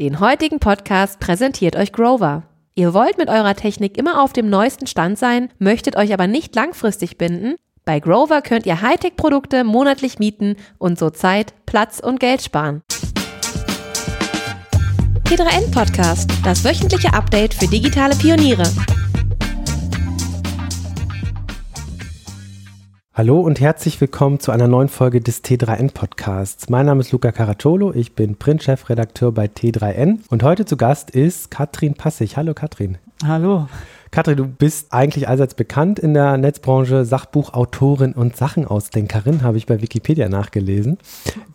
Den heutigen Podcast präsentiert euch Grover. Ihr wollt mit eurer Technik immer auf dem neuesten Stand sein, möchtet euch aber nicht langfristig binden? Bei Grover könnt ihr Hightech-Produkte monatlich mieten und so Zeit, Platz und Geld sparen. T3N Podcast, das wöchentliche Update für digitale Pioniere. Hallo und herzlich willkommen zu einer neuen Folge des T3N Podcasts. Mein Name ist Luca Caracciolo, ich bin Printchefredakteur bei T3N und heute zu Gast ist Katrin Passig. Hallo Katrin. Hallo. Katrin, du bist eigentlich allseits bekannt in der Netzbranche, Sachbuchautorin und Sachenausdenkerin, habe ich bei Wikipedia nachgelesen.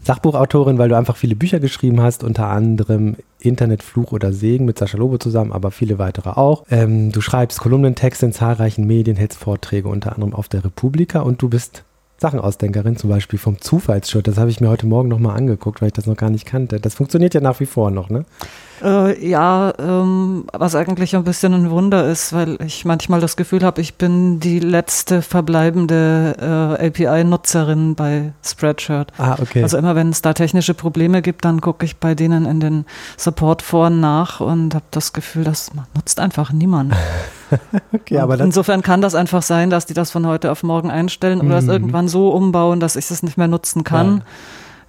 Sachbuchautorin, weil du einfach viele Bücher geschrieben hast, unter anderem Internet, Fluch oder Segen mit Sascha Lobo zusammen, aber viele weitere auch. Ähm, du schreibst Kolumnentexte in zahlreichen Medien, hältst Vorträge unter anderem auf der Republika und du bist Sachenausdenkerin, zum Beispiel vom Zufallsschritt. Das habe ich mir heute Morgen nochmal angeguckt, weil ich das noch gar nicht kannte. Das funktioniert ja nach wie vor noch, ne? Äh, ja, ähm, was eigentlich ein bisschen ein Wunder ist, weil ich manchmal das Gefühl habe, ich bin die letzte verbleibende äh, API-Nutzerin bei Spreadshirt. Ah, okay. Also immer wenn es da technische Probleme gibt, dann gucke ich bei denen in den Support-Foren nach und habe das Gefühl, das nutzt einfach niemand. okay, aber insofern kann das einfach sein, dass die das von heute auf morgen einstellen oder es mhm. irgendwann so umbauen, dass ich es nicht mehr nutzen kann.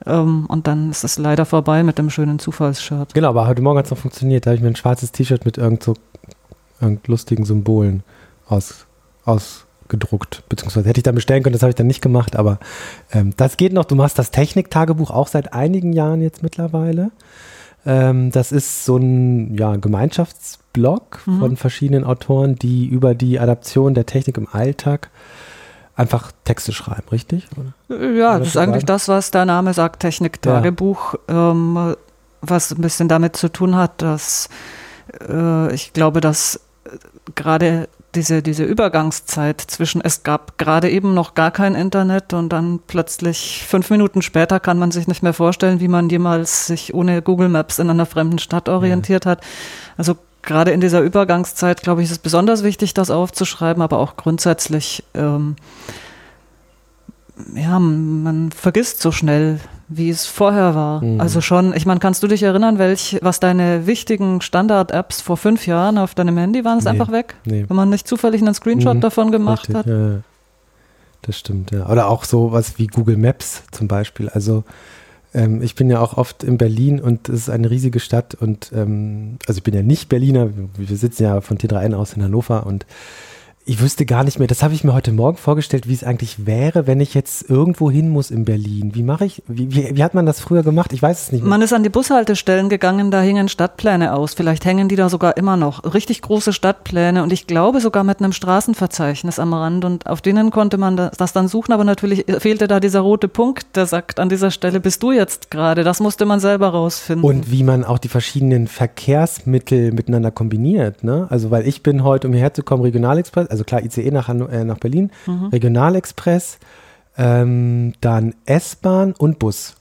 Ja. Ähm, und dann ist es leider vorbei mit dem schönen Zufallsshirt. Genau, aber heute Morgen hat es noch funktioniert. Da habe ich mir ein schwarzes T-Shirt mit irgend so irgend lustigen Symbolen aus, ausgedruckt. Beziehungsweise hätte ich dann bestellen können, das habe ich dann nicht gemacht, aber ähm, das geht noch. Du machst das Technik-Tagebuch auch seit einigen Jahren jetzt mittlerweile. Ähm, das ist so ein ja, Gemeinschaftsblog mhm. von verschiedenen Autoren, die über die Adaption der Technik im Alltag einfach Texte schreiben, richtig? Oder? Ja, das ist eigentlich das, was der Name sagt, Technik-Tagebuch, ja. ähm, was ein bisschen damit zu tun hat, dass äh, ich glaube, dass äh, gerade diese, diese Übergangszeit zwischen, es gab gerade eben noch gar kein Internet und dann plötzlich fünf Minuten später kann man sich nicht mehr vorstellen, wie man jemals sich ohne Google Maps in einer fremden Stadt orientiert ja. hat. Also gerade in dieser Übergangszeit, glaube ich, ist es besonders wichtig, das aufzuschreiben, aber auch grundsätzlich, ähm, ja, man vergisst so schnell, wie es vorher war. Mhm. Also schon, ich meine, kannst du dich erinnern, welch, was deine wichtigen Standard-Apps vor fünf Jahren auf deinem Handy waren? Ist nee, einfach weg? Nee. Wenn man nicht zufällig einen Screenshot mhm. davon gemacht Richtig, hat? Ja, das stimmt, ja. Oder auch so was wie Google Maps zum Beispiel. Also ähm, ich bin ja auch oft in Berlin und es ist eine riesige Stadt und ähm, also ich bin ja nicht Berliner, wir sitzen ja von T3N aus in Hannover und ich wüsste gar nicht mehr, das habe ich mir heute Morgen vorgestellt, wie es eigentlich wäre, wenn ich jetzt irgendwo hin muss in Berlin. Wie mache ich, wie, wie, wie, hat man das früher gemacht? Ich weiß es nicht mehr. Man ist an die Bushaltestellen gegangen, da hingen Stadtpläne aus. Vielleicht hängen die da sogar immer noch. Richtig große Stadtpläne und ich glaube sogar mit einem Straßenverzeichnis am Rand und auf denen konnte man das dann suchen, aber natürlich fehlte da dieser rote Punkt, der sagt, an dieser Stelle bist du jetzt gerade. Das musste man selber rausfinden. Und wie man auch die verschiedenen Verkehrsmittel miteinander kombiniert, ne? Also, weil ich bin heute, um hierher zu kommen, Regionalexpress, also klar ICE nach, äh, nach Berlin, mhm. Regionalexpress, ähm, dann S-Bahn und Bus.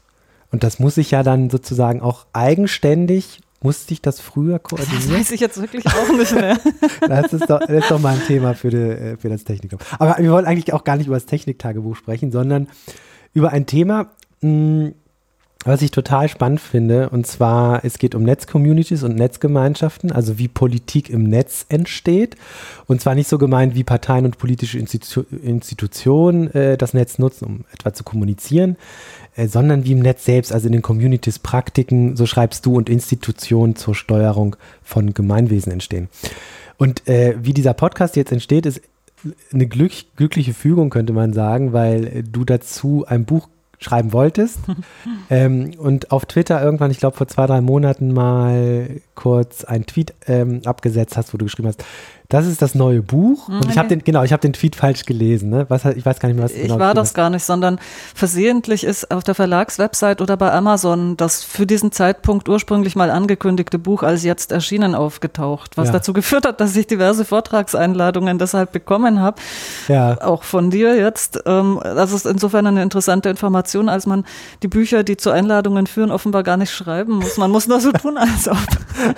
Und das muss ich ja dann sozusagen auch eigenständig, musste ich das früher koordinieren? Das weiß ich jetzt wirklich auch nicht mehr. das, ist doch, das ist doch mal ein Thema für, die, äh, für das Technikum. Aber wir wollen eigentlich auch gar nicht über das Techniktagebuch sprechen, sondern über ein Thema, mh, hm, was ich total spannend finde, und zwar, es geht um Netzcommunities und Netzgemeinschaften, also wie Politik im Netz entsteht. Und zwar nicht so gemeint, wie Parteien und politische Institu Institutionen äh, das Netz nutzen, um etwa zu kommunizieren, äh, sondern wie im Netz selbst, also in den Communities Praktiken, so schreibst du, und Institutionen zur Steuerung von Gemeinwesen entstehen. Und äh, wie dieser Podcast jetzt entsteht, ist eine glück glückliche Fügung, könnte man sagen, weil du dazu ein Buch schreiben wolltest. ähm, und auf Twitter irgendwann, ich glaube vor zwei, drei Monaten mal kurz einen Tweet ähm, abgesetzt hast, wo du geschrieben hast, das ist das neue Buch. Und ich habe den, genau, ich habe den Tweet falsch gelesen. Ne? Was, ich weiß gar nicht mehr, was Ich genau war das hast. gar nicht, sondern versehentlich ist auf der Verlagswebsite oder bei Amazon das für diesen Zeitpunkt ursprünglich mal angekündigte Buch als jetzt erschienen aufgetaucht, was ja. dazu geführt hat, dass ich diverse Vortragseinladungen deshalb bekommen habe. Ja. Auch von dir jetzt. Ähm, das ist insofern eine interessante Information, als man die Bücher, die zu Einladungen führen, offenbar gar nicht schreiben muss. Man muss nur so tun, als ob.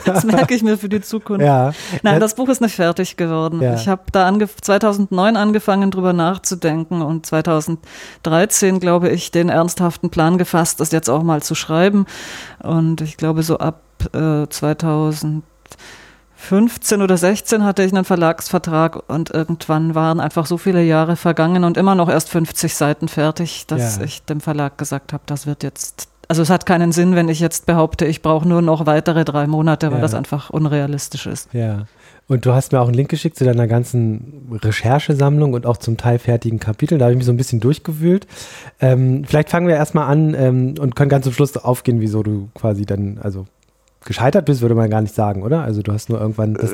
Das merke ich mir für die Zukunft. Ja. Nein, das Buch ist nicht fertig fertig geworden. Ja. Ich habe da ange 2009 angefangen, drüber nachzudenken und 2013, glaube ich, den ernsthaften Plan gefasst, das jetzt auch mal zu schreiben. Und ich glaube, so ab äh, 2015 oder 16 hatte ich einen Verlagsvertrag und irgendwann waren einfach so viele Jahre vergangen und immer noch erst 50 Seiten fertig, dass Ja. ich dem Verlag gesagt habe, das wird jetzt, also es hat keinen Sinn, wenn ich jetzt behaupte, ich brauche nur noch weitere drei Monate, weil Ja. das einfach unrealistisch ist. Ja. Und du hast mir auch einen Link geschickt zu deiner ganzen Recherchesammlung und auch zum Teil fertigen Kapiteln. Da habe ich mich so ein bisschen durchgewühlt. Ähm, vielleicht fangen wir erstmal an ähm, und können ganz zum Schluss aufgehen, wieso du quasi dann, also gescheitert bist, würde man gar nicht sagen, oder? Also du hast nur irgendwann das,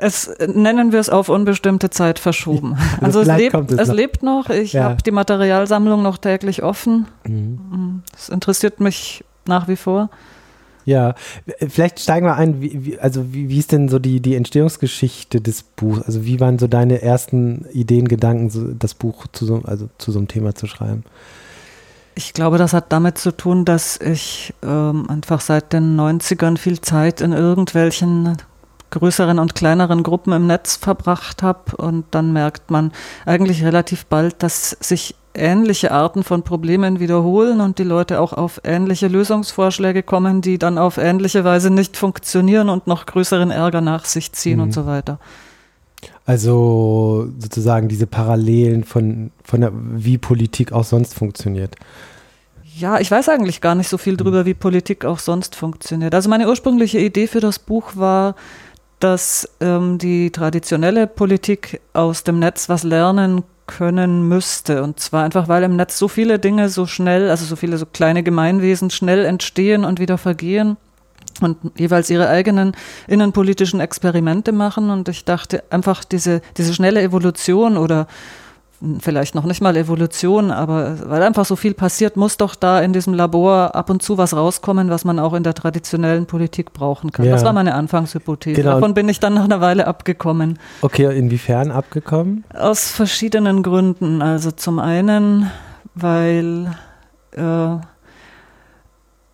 Es nennen wir es auf unbestimmte Zeit verschoben. Also es, lebt, es es noch. lebt noch. Ich Ja. habe die Materialsammlung noch täglich offen. Mhm. Es interessiert mich nach wie vor. Ja, vielleicht steigen wir ein, wie, wie, also wie, wie ist denn so die, die Entstehungsgeschichte des Buchs? Also wie waren so deine ersten Ideen, Gedanken, so, das Buch zu so, also zu so einem Thema zu schreiben? Ich glaube, das hat damit zu tun, dass ich ähm, einfach seit den 90ern viel Zeit in irgendwelchen größeren und kleineren Gruppen im Netz verbracht habe und dann merkt man eigentlich relativ bald, dass sich ähnliche Arten von Problemen wiederholen und die Leute auch auf ähnliche Lösungsvorschläge kommen, die dann auf ähnliche Weise nicht funktionieren und noch größeren Ärger nach sich ziehen Mhm. und so weiter. Also sozusagen diese Parallelen von, von der, wie Politik auch sonst funktioniert. Ja, ich weiß eigentlich gar nicht so viel drüber, wie Politik auch sonst funktioniert. Also meine ursprüngliche Idee für das Buch war, dass ähm, die traditionelle Politik aus dem Netz was lernen können müsste. Und zwar einfach, weil im Netz so viele Dinge so schnell, also so viele so kleine Gemeinwesen schnell entstehen und wieder vergehen und jeweils ihre eigenen innenpolitischen Experimente machen. Und ich dachte einfach, diese, diese schnelle Evolution oder vielleicht noch nicht mal Evolution, aber weil einfach so viel passiert, muss doch da in diesem Labor ab und zu was rauskommen, was man auch in der traditionellen Politik brauchen kann. Ja. Das war meine Anfangshypothese. Genau. Davon bin ich dann nach einer Weile abgekommen. Okay, inwiefern abgekommen? Aus verschiedenen Gründen. Also zum einen, weil äh,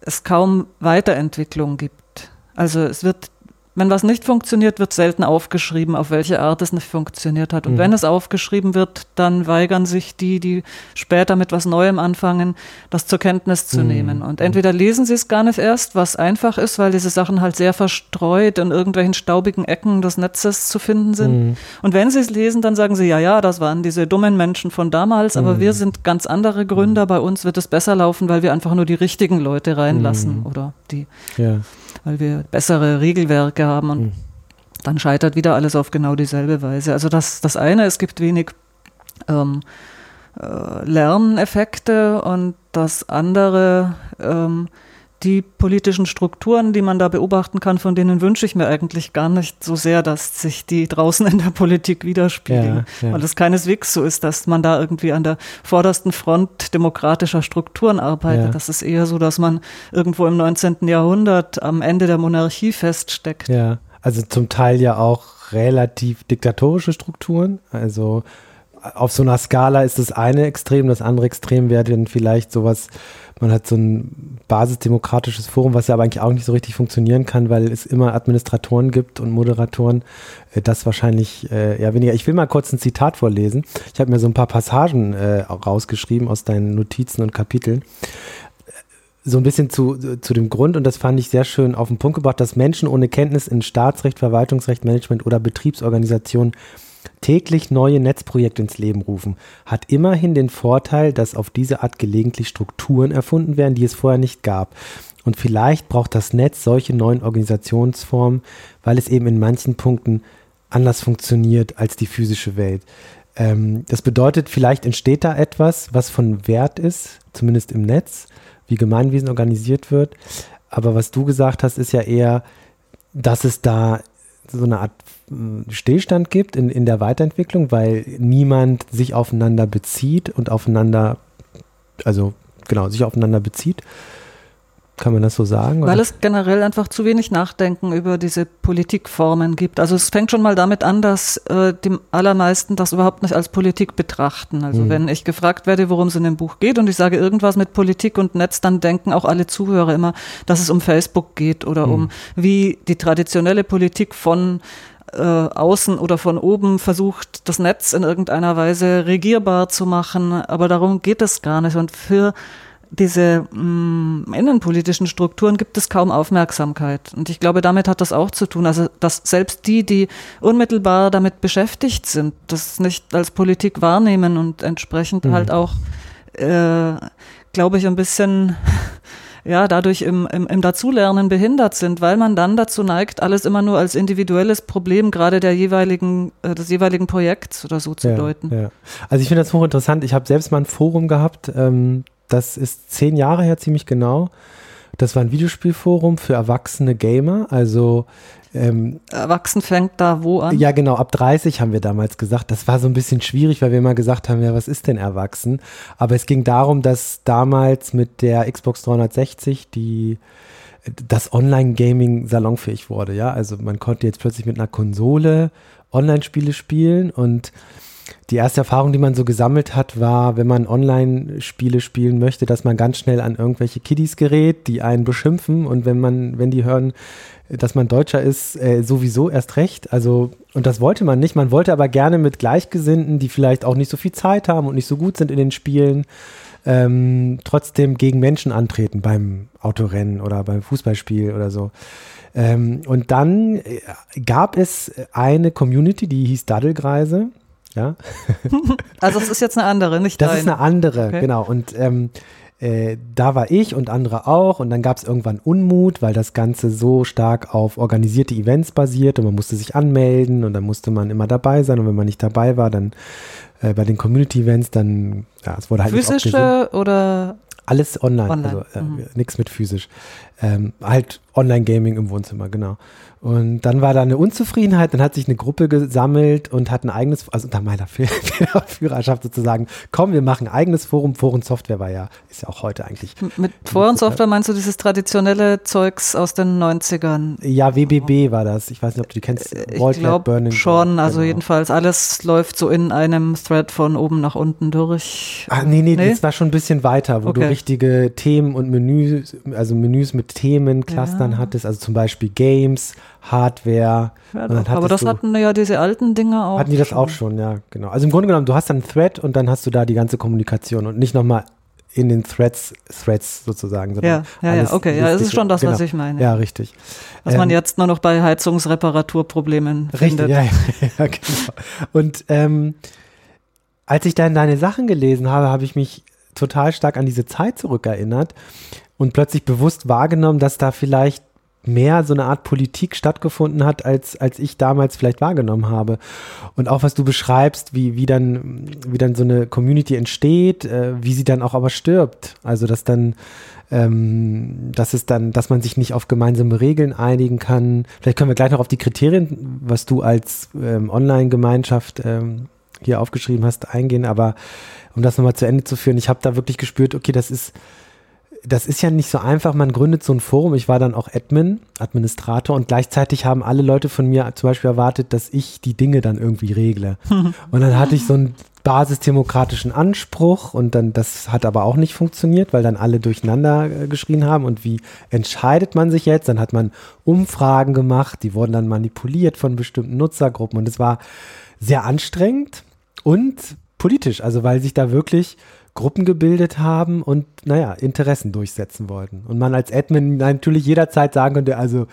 es kaum Weiterentwicklung gibt. Also es wird, wenn was nicht funktioniert, wird selten aufgeschrieben, auf welche Art es nicht funktioniert hat. Und Mhm. wenn es aufgeschrieben wird, dann weigern sich die, die später mit was Neuem anfangen, das zur Kenntnis zu Mhm. nehmen. Und entweder lesen sie es gar nicht erst, was einfach ist, weil diese Sachen halt sehr verstreut in irgendwelchen staubigen Ecken des Netzes zu finden sind. Mhm. Und wenn sie es lesen, dann sagen sie, ja, ja, das waren diese dummen Menschen von damals, aber Mhm. wir sind ganz andere Gründer. Bei uns wird es besser laufen, weil wir einfach nur die richtigen Leute reinlassen Mhm. oder die, Ja. weil wir bessere Regelwerke haben und Mhm. dann scheitert wieder alles auf genau dieselbe Weise. Also das, das eine, es gibt wenig ähm, äh, Lerneffekte und das andere, ähm, die politischen Strukturen, die man da beobachten kann, von denen wünsche ich mir eigentlich gar nicht so sehr, dass sich die draußen in der Politik widerspiegeln. Ja, ja. Weil es keineswegs so ist, dass man da irgendwie an der vordersten Front demokratischer Strukturen arbeitet. Ja. Das ist eher so, dass man irgendwo im 19. Jahrhundert am Ende der Monarchie feststeckt. Ja, also zum Teil ja auch relativ diktatorische Strukturen. Also auf so einer Skala ist das eine Extrem, das andere Extrem wäre dann vielleicht sowas, man hat so ein basisdemokratisches Forum, was ja aber eigentlich auch nicht so richtig funktionieren kann, weil es immer Administratoren gibt und Moderatoren. Äh, Das wahrscheinlich äh, eher weniger. Ich will mal kurz ein Zitat vorlesen. Ich habe mir so ein paar Passagen äh, rausgeschrieben aus deinen Notizen und Kapiteln so ein bisschen zu, zu dem Grund, und das fand ich sehr schön auf den Punkt gebracht, dass Menschen ohne Kenntnis in Staatsrecht, Verwaltungsrecht, Management oder Betriebsorganisation täglich neue Netzprojekte ins Leben rufen, hat immerhin den Vorteil, dass auf diese Art gelegentlich Strukturen erfunden werden, die es vorher nicht gab. Und vielleicht braucht das Netz solche neuen Organisationsformen, weil es eben in manchen Punkten anders funktioniert als die physische Welt. Ähm, das bedeutet, vielleicht entsteht da etwas, was von Wert ist, zumindest im Netz, wie Gemeinwesen organisiert wird. Aber was du gesagt hast, ist ja eher, dass es da so eine Art äh, Stillstand gibt in, in der Weiterentwicklung, weil niemand sich aufeinander bezieht und aufeinander, also genau, sich aufeinander bezieht. Kann man das so sagen? Weil oder? es generell einfach zu wenig Nachdenken über diese Politikformen gibt. Also es fängt schon mal damit an, dass äh, die allermeisten das überhaupt nicht als Politik betrachten. Also Mhm. wenn ich gefragt werde, worum es in dem Buch geht und ich sage irgendwas mit Politik und Netz, dann denken auch alle Zuhörer immer, dass es um Facebook geht oder Mhm. um wie die traditionelle Politik von äh, außen oder von oben versucht, das Netz in irgendeiner Weise regierbar zu machen. Aber darum geht es gar nicht. Und für diese mh, mm, innenpolitischen Strukturen gibt es kaum Aufmerksamkeit. Und ich glaube, damit hat das auch zu tun. Also, dass selbst die, die unmittelbar damit beschäftigt sind, das nicht als Politik wahrnehmen und entsprechend mhm. halt auch, äh, glaube ich, ein bisschen ja, dadurch im, im, im Dazulernen behindert sind, weil man dann dazu neigt, alles immer nur als individuelles Problem gerade der jeweiligen, äh, des jeweiligen Projekts oder so zu ja, deuten. Ja. Also ich finde das hochinteressant. Ich habe selbst mal ein Forum gehabt, ähm, das ist zehn Jahre her ziemlich genau. Das war ein Videospielforum für erwachsene Gamer, also ähm, Erwachsen fängt da wo an? Ja, genau, ab 30 haben wir damals gesagt. Das war so ein bisschen schwierig, weil wir immer gesagt haben, ja, was ist denn erwachsen? Aber es ging darum, dass damals mit der Xbox 360 die das Online-Gaming salonfähig wurde, ja. Also man konnte jetzt plötzlich mit einer Konsole Online-Spiele spielen und die erste Erfahrung, die man so gesammelt hat, war, wenn man Online-Spiele spielen möchte, dass man ganz schnell an irgendwelche Kiddies gerät, die einen beschimpfen und wenn man, wenn die hören, dass man Deutscher ist, äh, sowieso erst recht. Also, und das wollte man nicht. Man wollte aber gerne mit Gleichgesinnten, die vielleicht auch nicht so viel Zeit haben und nicht so gut sind in den Spielen, ähm, trotzdem gegen Menschen antreten beim Autorennen oder beim Fußballspiel oder so. Ähm, und dann äh, gab es eine Community, die hieß Daddelgreise. Ja. also es ist jetzt eine andere, nicht Das deine. ist eine andere, okay. genau. Und ähm, äh, da war ich und andere auch und dann gab es irgendwann Unmut, weil das Ganze so stark auf organisierte Events basiert und man musste sich anmelden und dann musste man immer dabei sein und wenn man nicht dabei war, dann äh, bei den Community-Events, dann, ja, es wurde halt Physische oder? Alles online, online. also äh, mhm. nichts mit physisch. Ähm, halt Online-Gaming im Wohnzimmer, genau. Und dann war da eine Unzufriedenheit, dann hat sich eine Gruppe gesammelt und hat ein eigenes, also unter meiner Führerschaft sozusagen, komm, wir machen ein eigenes Forum. Forum Software war ja, ist ja auch heute eigentlich. Mit Forum Software meinst du dieses traditionelle Zeugs aus den 90ern? Ja, WBB war das. Ich weiß nicht, ob du die kennst. Äh, ich glaube schon, also genau. jedenfalls alles läuft so in einem Thread von oben nach unten durch. Ach, nee, nee, nee? das war schon ein bisschen weiter, wo okay. du richtige Themen und Menüs, also Menüs mit Themen, Clustern ja. hattest, also zum Beispiel Games, Hardware. Ja, doch, aber das hatten ja diese alten Dinger auch. Hatten die das schon. auch schon, ja, genau. Also im Grunde genommen, du hast dann einen Thread und dann hast du da die ganze Kommunikation und nicht nochmal in den Threads, Threads sozusagen. Ja, ja, ja, okay, ja, es ist schon das, genau. was ich meine. Ja, richtig. Was ähm, man jetzt nur noch bei Heizungsreparaturproblemen richtig, findet. Ja, ja, genau. Und ähm, als ich dann deine Sachen gelesen habe, habe ich mich total stark an diese Zeit zurückerinnert und plötzlich bewusst wahrgenommen, dass da vielleicht mehr so eine Art Politik stattgefunden hat, als, als ich damals vielleicht wahrgenommen habe. Und auch was du beschreibst, wie, wie, dann, wie dann so eine Community entsteht, äh, wie sie dann auch aber stirbt. Also dass dann, ähm, dass es dann, dass man sich nicht auf gemeinsame Regeln einigen kann. Vielleicht können wir gleich noch auf die Kriterien, was du als ähm, Online-Gemeinschaft ähm, hier aufgeschrieben hast, eingehen. Aber um das nochmal zu Ende zu führen, ich habe da wirklich gespürt, okay, das ist das ist ja nicht so einfach. Man gründet so ein Forum. Ich war dann auch Admin, Administrator und gleichzeitig haben alle Leute von mir zum Beispiel erwartet, dass ich die Dinge dann irgendwie regle. und dann hatte ich so einen basisdemokratischen Anspruch und dann, das hat aber auch nicht funktioniert, weil dann alle durcheinander äh, geschrien haben und wie entscheidet man sich jetzt? Dann hat man Umfragen gemacht, die wurden dann manipuliert von bestimmten Nutzergruppen und es war sehr anstrengend und politisch, also weil sich da wirklich Gruppen gebildet haben und, naja, Interessen durchsetzen wollten. Und man als Admin natürlich jederzeit sagen könnte, also,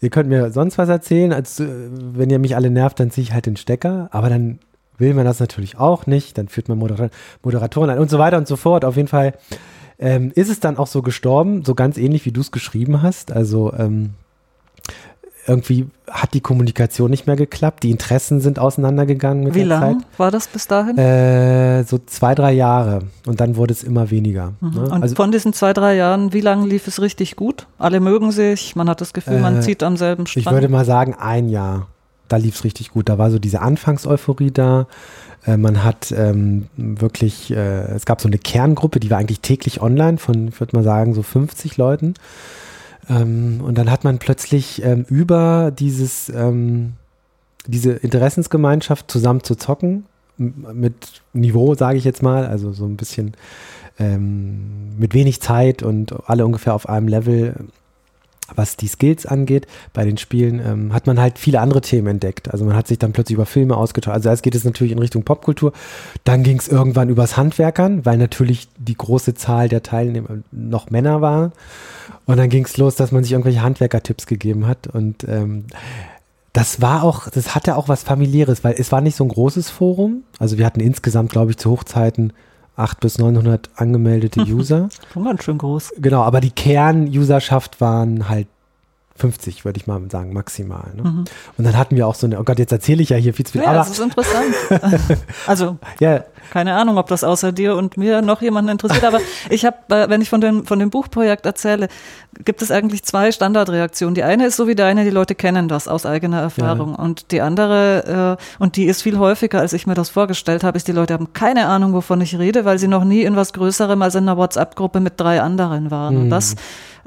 ihr könnt mir sonst was erzählen, als äh, wenn ihr mich alle nervt, dann ziehe ich halt den Stecker. Aber dann will man das natürlich auch nicht. Dann führt man Moderator Moderatoren ein und so weiter und so fort. Auf jeden Fall ähm, ist es dann auch so gestorben, so ganz ähnlich wie du es geschrieben hast. Also, ähm, irgendwie hat die Kommunikation nicht mehr geklappt. Die Interessen sind auseinandergegangen mit Wie der Zeit. Wie lange war das bis dahin? Äh, so zwei, drei Jahre. Und dann wurde es immer weniger. Mhm. Ne? Und also, von diesen zwei, drei Jahren, wie lange lief es richtig gut? Alle mögen sich, man hat das Gefühl, äh, man zieht am selben Strang. Ich würde mal sagen, ein Jahr. Da lief es richtig gut. Da war so diese Anfangseuphorie da. Äh, man hat ähm, wirklich, äh, es gab so eine Kerngruppe, die war eigentlich täglich online von, ich würde mal sagen, so 50 Leuten. Ähm, und dann hat man plötzlich ähm, über dieses, ähm, diese Interessensgemeinschaft zusammen zu zocken, mit Niveau, sage ich jetzt mal, also so ein bisschen ähm, mit wenig Zeit und alle ungefähr auf einem Level, was die Skills angeht, bei den Spielen, ähm, hat man halt viele andere Themen entdeckt. Also man hat sich dann plötzlich über Filme ausgetauscht. Also erst geht es natürlich in Richtung Popkultur, dann ging es irgendwann übers Handwerkern, weil natürlich die große Zahl der Teilnehmer noch Männer waren. Und dann ging es los, dass man sich irgendwelche Handwerker-Tipps gegeben hat. Und ähm, das war auch, das hatte auch was familiäres, weil es war nicht so ein großes Forum. Also wir hatten insgesamt, glaube ich, zu Hochzeiten 800 bis 900 angemeldete User. Schon ganz schön groß. Genau, aber die Kern-Userschaft waren halt 50, würde ich mal sagen, maximal. Ne? Mhm. Und dann hatten wir auch so eine, oh Gott, jetzt erzähle ich ja hier viel zu viel. Ja, aber, das ist interessant. also, ja. keine Ahnung, ob das außer dir und mir noch jemanden interessiert, aber ich habe, äh, wenn ich von dem, von dem Buchprojekt erzähle, gibt es eigentlich zwei Standardreaktionen. Die eine ist so wie deine, die Leute kennen das aus eigener Erfahrung. Ja. Und die andere, äh, und die ist viel häufiger, als ich mir das vorgestellt habe, ist, die Leute haben keine Ahnung, wovon ich rede, weil sie noch nie in was Größerem als in einer WhatsApp-Gruppe mit drei anderen waren. Mhm. Und das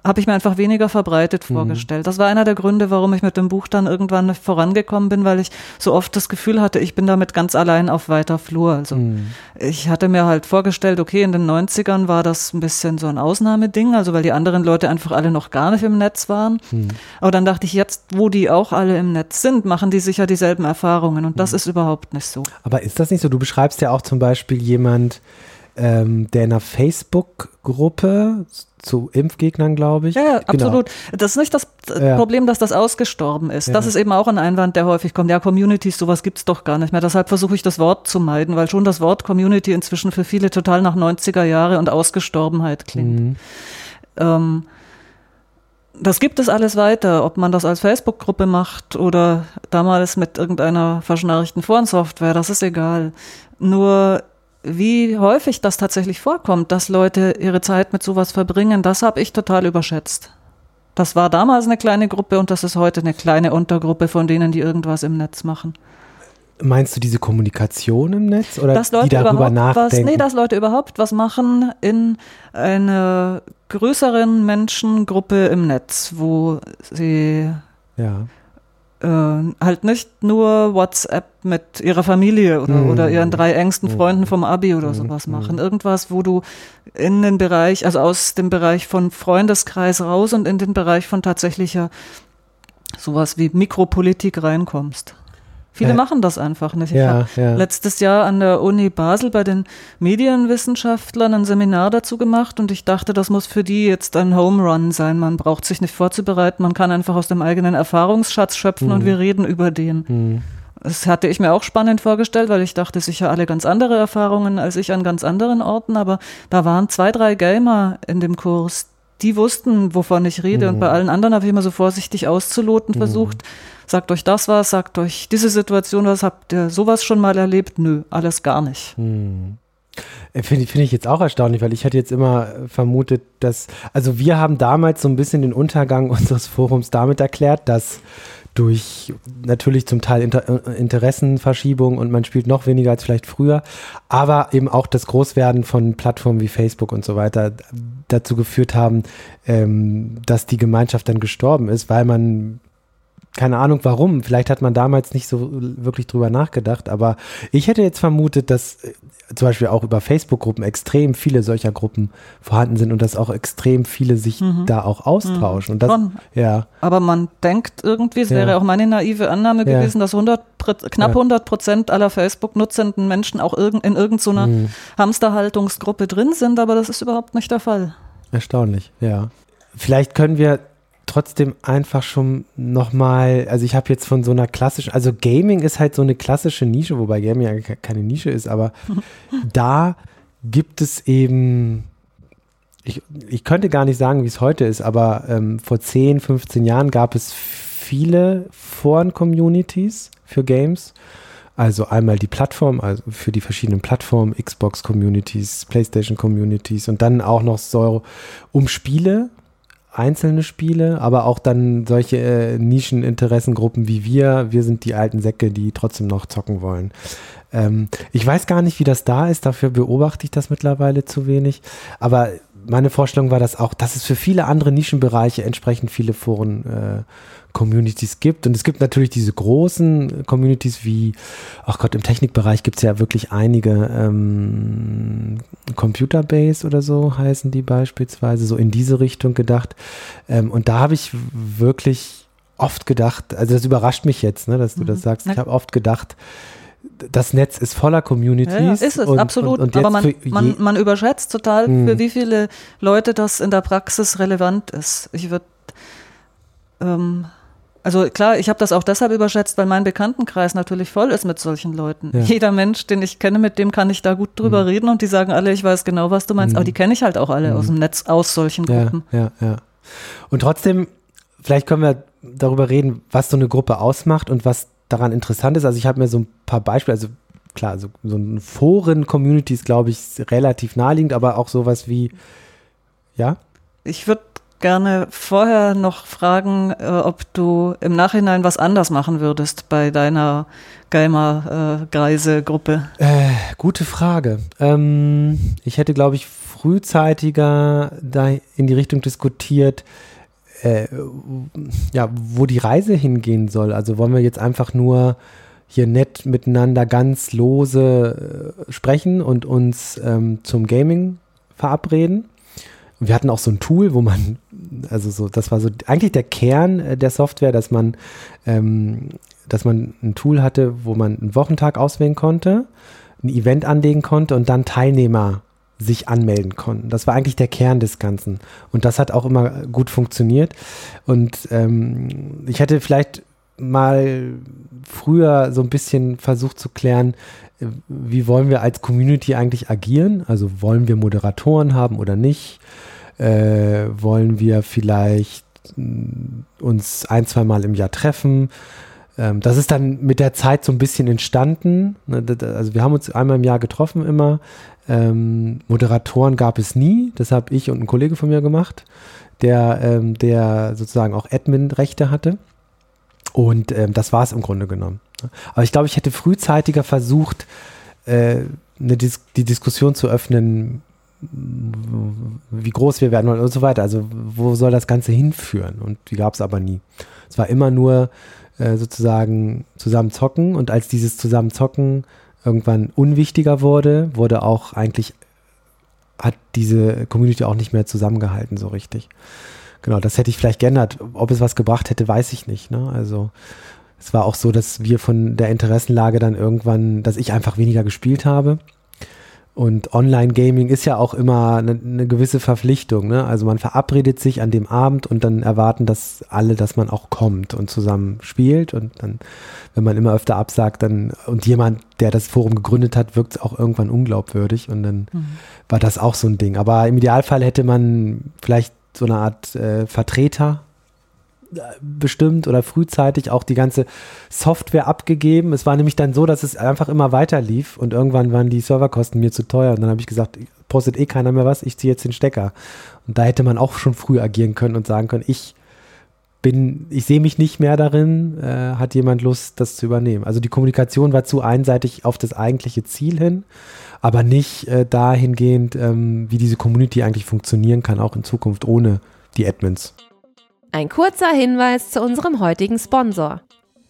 habe ich mir einfach weniger verbreitet mhm. vorgestellt. Das war einer der Gründe, warum ich mit dem Buch dann irgendwann vorangekommen bin, weil ich so oft das Gefühl hatte, ich bin damit ganz allein auf weiter Flur. Also mhm. ich hatte mir halt vorgestellt, okay, in den 90ern war das ein bisschen so ein Ausnahmeding, also weil die anderen Leute einfach alle noch gar nicht im Netz waren. Mhm. Aber dann dachte ich, jetzt, wo die auch alle im Netz sind, machen die sicher dieselben Erfahrungen und das mhm. ist überhaupt nicht so. Aber ist das nicht so? Du beschreibst ja auch zum Beispiel jemand, ähm, der in einer Facebook-Gruppe zu Impfgegnern, glaube ich. Ja, ja genau. absolut. Das ist nicht das ja. Problem, dass das ausgestorben ist. Ja. Das ist eben auch ein Einwand, der häufig kommt. Ja, Communities, sowas gibt es doch gar nicht mehr. Deshalb versuche ich das Wort zu meiden, weil schon das Wort Community inzwischen für viele total nach 90er Jahre und Ausgestorbenheit klingt. Mhm. Ähm, das gibt es alles weiter, ob man das als Facebook-Gruppe macht oder damals mit irgendeiner verschnarchten Forensoftware, das ist egal. Nur wie häufig das tatsächlich vorkommt, dass Leute ihre Zeit mit sowas verbringen, das habe ich total überschätzt. Das war damals eine kleine Gruppe und das ist heute eine kleine Untergruppe von denen, die irgendwas im Netz machen. Meinst du diese Kommunikation im Netz oder dass Leute die darüber nachdenken? Was, nee, dass Leute überhaupt was machen in einer größeren Menschengruppe im Netz, wo sie ja äh, halt nicht nur WhatsApp mit ihrer Familie oder, mhm. oder ihren drei engsten Freunden vom Abi oder mhm. sowas machen. Irgendwas, wo du in den Bereich, also aus dem Bereich von Freundeskreis raus und in den Bereich von tatsächlicher sowas wie Mikropolitik reinkommst. Viele ja. machen das einfach nicht. Ich ja, habe ja. letztes Jahr an der Uni Basel bei den Medienwissenschaftlern ein Seminar dazu gemacht und ich dachte, das muss für die jetzt ein Home Run sein. Man braucht sich nicht vorzubereiten, man kann einfach aus dem eigenen Erfahrungsschatz schöpfen mhm. und wir reden über den. Mhm. Das hatte ich mir auch spannend vorgestellt, weil ich dachte sicher alle ganz andere Erfahrungen als ich an ganz anderen Orten, aber da waren zwei, drei Gamer in dem Kurs, die wussten, wovon ich rede mhm. und bei allen anderen habe ich immer so vorsichtig auszuloten mhm. Sagt euch das was, sagt euch diese Situation was, habt ihr sowas schon mal erlebt? Nö, alles gar nicht. Hm. Äh, Finde find ich jetzt auch erstaunlich, weil ich hätte jetzt immer vermutet, dass, also wir haben damals so ein bisschen den Untergang unseres Forums damit erklärt, dass durch natürlich zum Teil Inter äh, Interessenverschiebung und man spielt noch weniger als vielleicht früher, aber eben auch das Großwerden von Plattformen wie Facebook und so weiter dazu geführt haben, ähm, dass die Gemeinschaft dann gestorben ist, weil man keine Ahnung warum. Vielleicht hat man damals nicht so wirklich drüber nachgedacht, aber ich hätte jetzt vermutet, dass äh, zum Beispiel auch über Facebook-Gruppen extrem viele solcher Gruppen vorhanden sind und dass auch extrem viele sich mhm. da auch austauschen. Und das, Schon. ja. Aber man denkt irgendwie, es ja. wäre auch meine naive Annahme ja. gewesen, dass 100, knapp 100 Prozent aller Facebook-nutzenden Menschen auch in irgendeiner mhm. Hamsterhaltungsgruppe drin sind, aber das ist überhaupt nicht der Fall. Erstaunlich, ja. Vielleicht können wir trotzdem einfach schon nochmal, also ich habe jetzt von so einer klassischen, also Gaming ist halt so eine klassische Nische, wobei Gaming ja keine Nische ist, aber da gibt es eben, ich, ich könnte gar nicht sagen, wie es heute ist, aber ähm, vor 10, 15 Jahren gab es viele Foren-Communities für Games. Also einmal die Plattform, also für die verschiedenen Plattformen, Xbox-Communities, PlayStation-Communities und dann auch noch so um Spiele, einzelne Spiele, aber auch dann solche äh, Nischeninteressengruppen wie wir. Wir sind die alten Säcke, die trotzdem noch zocken wollen. Ähm, ich weiß gar nicht, wie das da ist, dafür beobachte ich das mittlerweile zu wenig. Aber meine Vorstellung war das auch, dass es für viele andere Nischenbereiche entsprechend viele Foren äh, Communities gibt. Und es gibt natürlich diese großen Communities wie, ach Gott, im Technikbereich gibt es ja wirklich einige ähm, Computerbase oder so heißen die beispielsweise, so in diese Richtung gedacht. Ähm, und da habe ich wirklich oft gedacht, also das überrascht mich jetzt, ne, dass du mhm. das sagst. Ich habe oft gedacht, das Netz ist voller Communities. Ja, ist es, und, absolut. Und, und Aber man, man, man, überschätzt total, mh. für wie viele Leute das in der Praxis relevant ist. Ich würde ähm, also klar, ich habe das auch deshalb überschätzt, weil mein Bekanntenkreis natürlich voll ist mit solchen Leuten. Ja. Jeder Mensch, den ich kenne, mit dem kann ich da gut drüber mhm. reden und die sagen alle, ich weiß genau, was du meinst, mhm. aber die kenne ich halt auch alle aus dem Netz, aus solchen Gruppen. Ja, ja, ja. Und trotzdem, vielleicht können wir darüber reden, was so eine Gruppe ausmacht und was daran interessant ist. Also ich habe mir so ein paar Beispiele, also klar, so, so ein Foren-Community ist, glaube ich, relativ naheliegend, aber auch sowas wie, ja? Ich würde gerne vorher noch fragen, äh, ob du im Nachhinein was anders machen würdest bei deiner Geimer-Greise-Gruppe. Äh, gute Frage. Ähm, ich hätte, glaube ich, frühzeitiger da in die Richtung diskutiert, äh, ja, wo die Reise hingehen soll. Also wollen wir jetzt einfach nur hier nett miteinander ganz lose äh, sprechen und uns ähm, zum Gaming verabreden? Und wir hatten auch so ein Tool, wo man, also so, das war so eigentlich der Kern äh, der Software, dass man, ähm, dass man ein Tool hatte, wo man einen Wochentag auswählen konnte, ein Event anlegen konnte und dann Teilnehmer sich anmelden konnten. Das war eigentlich der Kern des Ganzen. Und das hat auch immer gut funktioniert. Und ähm, ich hätte vielleicht mal früher so ein bisschen versucht zu klären, äh, wie wollen wir als Community eigentlich agieren? Also wollen wir Moderatoren haben oder nicht? Äh, wollen wir vielleicht mm, uns ein, zwei Mal im Jahr treffen? Ähm, das ist dann mit der Zeit so ein bisschen entstanden. Ne, also wir haben uns einmal im Jahr getroffen immer. Ähm, Moderatoren gab es nie. Das habe ich und ein Kollege von mir gemacht, der, ähm, der sozusagen auch Admin-Rechte hatte. Und ähm, das war es im Grunde genommen. Aber ich glaube, ich hätte frühzeitiger versucht, äh, eine Dis die Diskussion zu öffnen, wie groß wir werden wollen und so weiter. Also wo soll das Ganze hinführen? Und die gab es aber nie. Es war immer nur äh, sozusagen zusammen zocken und als dieses zusammen zocken irgendwann unwichtiger wurde, wurde auch eigentlich, hat diese Community auch nicht mehr zusammengehalten so richtig. Genau, das hätte ich vielleicht geändert. Ob es was gebracht hätte, weiß ich nicht. Ne? Also es war auch so, dass wir von der Interessenlage dann irgendwann, dass ich einfach weniger gespielt habe und Online-Gaming ist ja auch immer eine, eine gewisse Verpflichtung. Ne? Also man verabredet sich an dem Abend und dann erwarten das alle, dass man auch kommt und zusammen spielt. Und dann, wenn man immer öfter absagt, dann und jemand, der das Forum gegründet hat, wirkt es auch irgendwann unglaubwürdig. Und dann mhm. war das auch so ein Ding. Aber im Idealfall hätte man vielleicht so eine Art äh, Vertreter bestimmt oder frühzeitig auch die ganze Software abgegeben. Es war nämlich dann so, dass es einfach immer weiter lief und irgendwann waren die Serverkosten mir zu teuer und dann habe ich gesagt, postet eh keiner mehr was, ich ziehe jetzt den Stecker. Und da hätte man auch schon früh agieren können und sagen können, ich bin, ich sehe mich nicht mehr darin, äh, hat jemand Lust, das zu übernehmen. Also die Kommunikation war zu einseitig auf das eigentliche Ziel hin, aber nicht äh, dahingehend, ähm, wie diese Community eigentlich funktionieren kann, auch in Zukunft ohne die Admins. Ein kurzer Hinweis zu unserem heutigen Sponsor.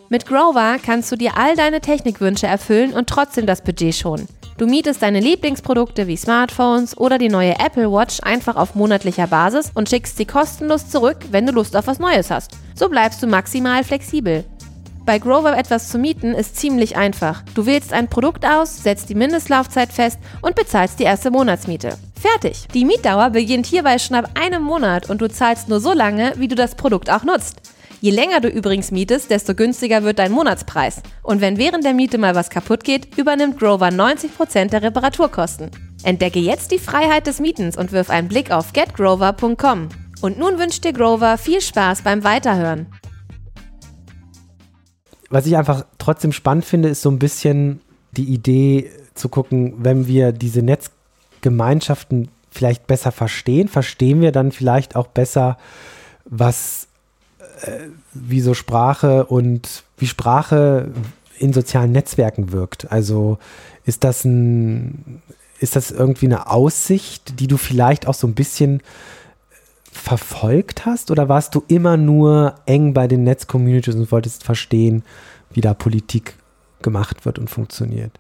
Mit Grover kannst du dir all deine Technikwünsche erfüllen und trotzdem das Budget schonen. Du mietest deine Lieblingsprodukte wie Smartphones oder die neue Apple Watch einfach auf monatlicher Basis und schickst sie kostenlos zurück, wenn du Lust auf was Neues hast. So bleibst du maximal flexibel. Bei Grover etwas zu mieten ist ziemlich einfach. Du wählst ein Produkt aus, setzt die Mindestlaufzeit fest und bezahlst die erste Monatsmiete. Fertig. Die Mietdauer beginnt hierbei schon ab einem Monat und du zahlst nur so lange, wie du das Produkt auch nutzt. Je länger du übrigens mietest, desto günstiger wird dein Monatspreis. Und wenn während der Miete mal was kaputt geht, übernimmt Grover 90% der Reparaturkosten. Entdecke jetzt die Freiheit des Mietens und wirf einen Blick auf getgrover.com. Und nun wünscht dir Grover viel Spaß beim Weiterhören. Was ich einfach trotzdem spannend finde, ist so ein bisschen die Idee zu gucken, wenn wir diese Netz Gemeinschaften vielleicht besser verstehen, verstehen wir dann vielleicht auch besser, was, äh, wie so Sprache und wie Sprache in sozialen Netzwerken wirkt. Also ist das ein, ist das irgendwie eine Aussicht, die du vielleicht auch so ein bisschen verfolgt hast? Oder warst du immer nur eng bei den Netz-Communities und wolltest verstehen, wie da Politik gemacht wird und funktioniert?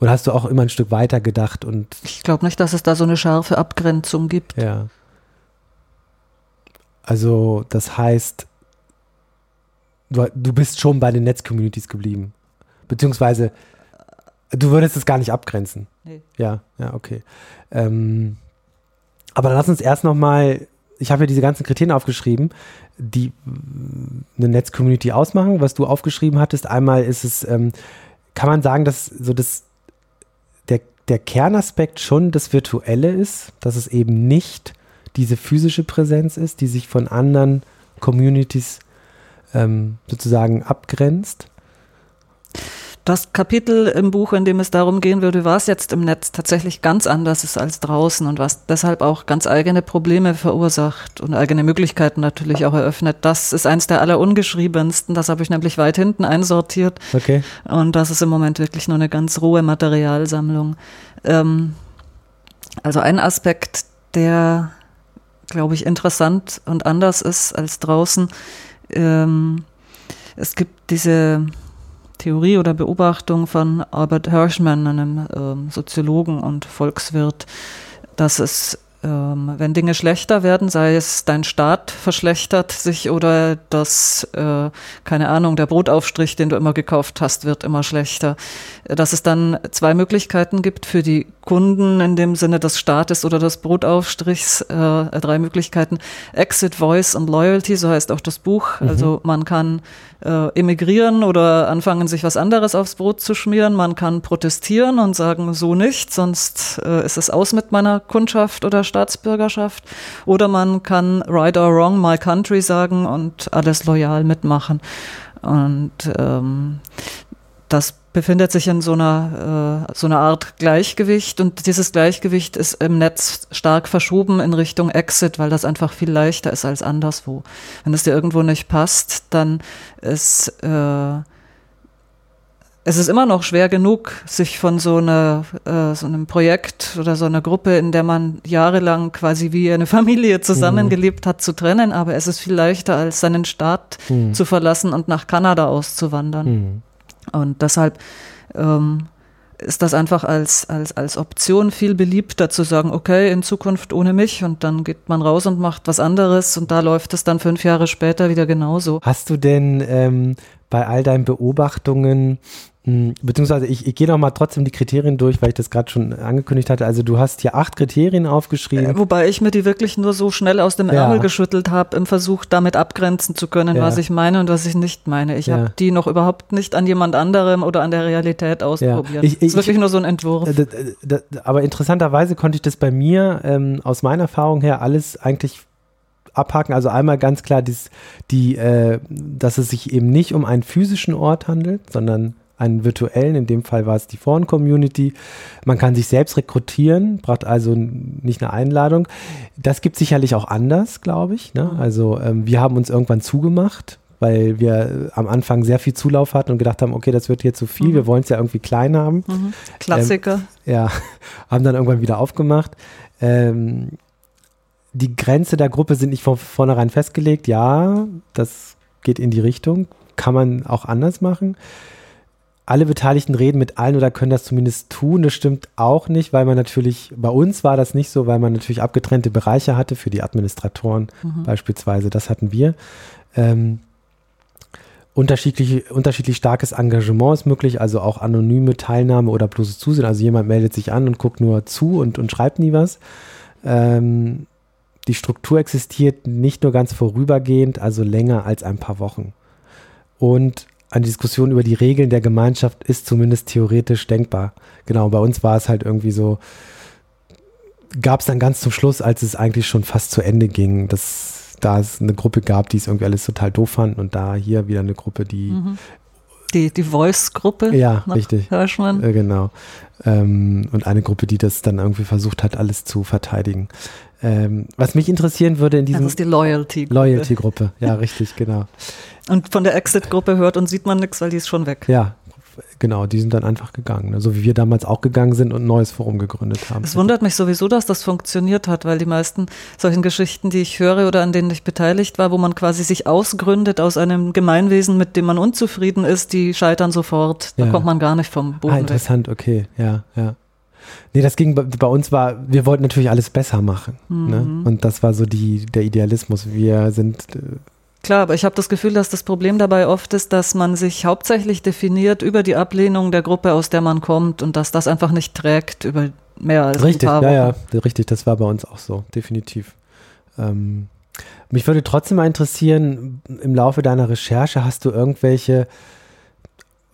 Oder hast du auch immer ein Stück weiter gedacht und. Ich glaube nicht, dass es da so eine scharfe Abgrenzung gibt. Ja. Also, das heißt, du, du bist schon bei den Netz-Communities geblieben. Beziehungsweise, du würdest es gar nicht abgrenzen. Nee. Ja, ja, okay. Ähm, aber dann lass uns erst nochmal, ich habe ja diese ganzen Kriterien aufgeschrieben, die eine Netz-Community ausmachen, was du aufgeschrieben hattest. Einmal ist es, ähm, kann man sagen, dass so das, der, der Kernaspekt schon das Virtuelle ist, dass es eben nicht diese physische Präsenz ist, die sich von anderen Communities ähm, sozusagen abgrenzt. Das Kapitel im Buch, in dem es darum gehen würde, was jetzt im Netz tatsächlich ganz anders ist als draußen und was deshalb auch ganz eigene Probleme verursacht und eigene Möglichkeiten natürlich auch eröffnet, das ist eins der allerungeschriebensten. Das habe ich nämlich weit hinten einsortiert. Okay. Und das ist im Moment wirklich nur eine ganz rohe Materialsammlung. Ähm, also ein Aspekt, der, glaube ich, interessant und anders ist als draußen. Ähm, es gibt diese Theorie oder Beobachtung von Albert Hirschman, einem ähm, Soziologen und Volkswirt, dass es ähm, wenn Dinge schlechter werden, sei es dein Staat verschlechtert sich oder das, äh, keine Ahnung, der Brotaufstrich, den du immer gekauft hast, wird immer schlechter. Dass es dann zwei Möglichkeiten gibt für die Kunden in dem Sinne des Staates oder des Brotaufstrichs, äh, drei Möglichkeiten. Exit, Voice und Loyalty, so heißt auch das Buch. Mhm. Also man kann äh, emigrieren oder anfangen, sich was anderes aufs Brot zu schmieren. Man kann protestieren und sagen, so nicht, sonst äh, ist es aus mit meiner Kundschaft oder Staatsbürgerschaft. Oder man kann right or wrong, my country sagen und alles loyal mitmachen. Und ähm, das befindet sich in so einer, äh, so einer Art Gleichgewicht und dieses Gleichgewicht ist im Netz stark verschoben in Richtung Exit, weil das einfach viel leichter ist als anderswo. Wenn es dir irgendwo nicht passt, dann ist äh, es ist immer noch schwer genug, sich von so, einer, äh, so einem Projekt oder so einer Gruppe, in der man jahrelang quasi wie eine Familie zusammengelebt hat, zu trennen. Aber es ist viel leichter, als seinen Staat mhm. zu verlassen und nach Kanada auszuwandern. Mhm. Und deshalb ähm, ist das einfach als, als, als Option viel beliebter zu sagen, okay, in Zukunft ohne mich und dann geht man raus und macht was anderes und da läuft es dann fünf Jahre später wieder genauso. Hast du denn ähm, bei all deinen Beobachtungen hm, beziehungsweise ich, ich gehe noch mal trotzdem die Kriterien durch, weil ich das gerade schon angekündigt hatte. Also du hast hier acht Kriterien aufgeschrieben. Äh, wobei ich mir die wirklich nur so schnell aus dem Ärmel ja. geschüttelt habe, im Versuch damit abgrenzen zu können, ja. was ich meine und was ich nicht meine. Ich ja. habe die noch überhaupt nicht an jemand anderem oder an der Realität ausprobiert. Ich, ich, das ist wirklich ich, nur so ein Entwurf. Äh, aber interessanterweise konnte ich das bei mir ähm, aus meiner Erfahrung her alles eigentlich abhaken. Also einmal ganz klar, dies, die, äh, dass es sich eben nicht um einen physischen Ort handelt, sondern einen virtuellen, in dem Fall war es die Foren-Community. Man kann sich selbst rekrutieren, braucht also nicht eine Einladung. Das gibt sicherlich auch anders, glaube ich. Ne? Mhm. Also ähm, wir haben uns irgendwann zugemacht, weil wir am Anfang sehr viel Zulauf hatten und gedacht haben, okay, das wird hier zu viel, mhm. wir wollen es ja irgendwie klein haben. Mhm. Klassiker. Ähm, ja, haben dann irgendwann wieder aufgemacht. Ähm, die Grenze der Gruppe sind nicht von vornherein festgelegt. Ja, das geht in die Richtung. Kann man auch anders machen alle Beteiligten reden mit allen oder können das zumindest tun. Das stimmt auch nicht, weil man natürlich, bei uns war das nicht so, weil man natürlich abgetrennte Bereiche hatte für die Administratoren mhm. beispielsweise. Das hatten wir. Ähm, unterschiedlich, unterschiedlich starkes Engagement ist möglich, also auch anonyme Teilnahme oder bloßes Zusehen. Also jemand meldet sich an und guckt nur zu und, und schreibt nie was. Ähm, die Struktur existiert nicht nur ganz vorübergehend, also länger als ein paar Wochen. Und eine Diskussion über die Regeln der Gemeinschaft ist zumindest theoretisch denkbar. Genau, bei uns war es halt irgendwie so, gab es dann ganz zum Schluss, als es eigentlich schon fast zu Ende ging, dass da es eine Gruppe gab, die es irgendwie alles total doof fand und da hier wieder eine Gruppe, die mhm. Die, die Voice-Gruppe. Ja, richtig. Hirschmann. Äh, genau. Ähm, und eine Gruppe, die das dann irgendwie versucht hat, alles zu verteidigen. Ähm, was mich interessieren würde in diesem. Das ist die Loyalty-Gruppe. Loyalty-Gruppe, ja, richtig, genau. Und von der Exit-Gruppe hört und sieht man nichts, weil die ist schon weg. Ja, genau, die sind dann einfach gegangen. Ne? So wie wir damals auch gegangen sind und ein neues Forum gegründet haben. Es wundert mich sowieso, dass das funktioniert hat, weil die meisten solchen Geschichten, die ich höre oder an denen ich beteiligt war, wo man quasi sich ausgründet aus einem Gemeinwesen, mit dem man unzufrieden ist, die scheitern sofort. Da Ja. kommt man gar nicht vom Boden Ah, weg. interessant, okay, ja, ja. Nee, das ging bei, bei uns war, wir wollten natürlich alles besser machen. Ne? Mhm. Und das war so die, der Idealismus. Wir sind, äh, Klar, aber ich habe das Gefühl, dass das Problem dabei oft ist, dass man sich hauptsächlich definiert über die Ablehnung der Gruppe, aus der man kommt und dass das einfach nicht trägt über mehr als richtig, ein paar ja, Wochen. ja, richtig, das war bei uns auch so, definitiv. Ähm, mich würde trotzdem mal interessieren, im Laufe deiner Recherche hast du irgendwelche,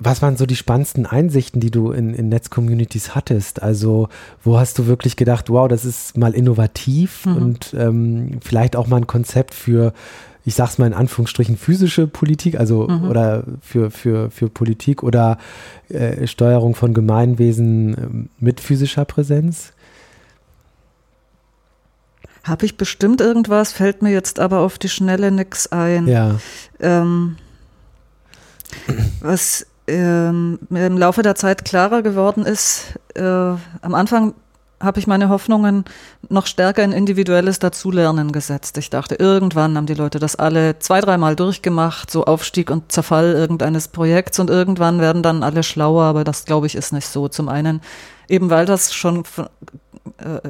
was waren so die spannendsten Einsichten, die du in, in Netzcommunities hattest? Also, wo hast du wirklich gedacht, wow, das ist mal innovativ Mhm. und ähm, vielleicht auch mal ein Konzept für, ich sag's mal in Anführungsstrichen, physische Politik, also Mhm. oder für, für, für Politik oder äh, Steuerung von Gemeinwesen ähm, mit physischer Präsenz? Habe ich bestimmt irgendwas, fällt mir jetzt aber auf die Schnelle nix ein. Ja. Ähm, was ähm, mir im Laufe der Zeit klarer geworden ist, äh, am Anfang habe ich meine Hoffnungen noch stärker in individuelles Dazulernen gesetzt. Ich dachte, irgendwann haben die Leute das alle zwei, dreimal durchgemacht, so Aufstieg und Zerfall irgendeines Projekts und irgendwann werden dann alle schlauer, aber das glaube ich ist nicht so. Zum einen eben, weil das schon äh,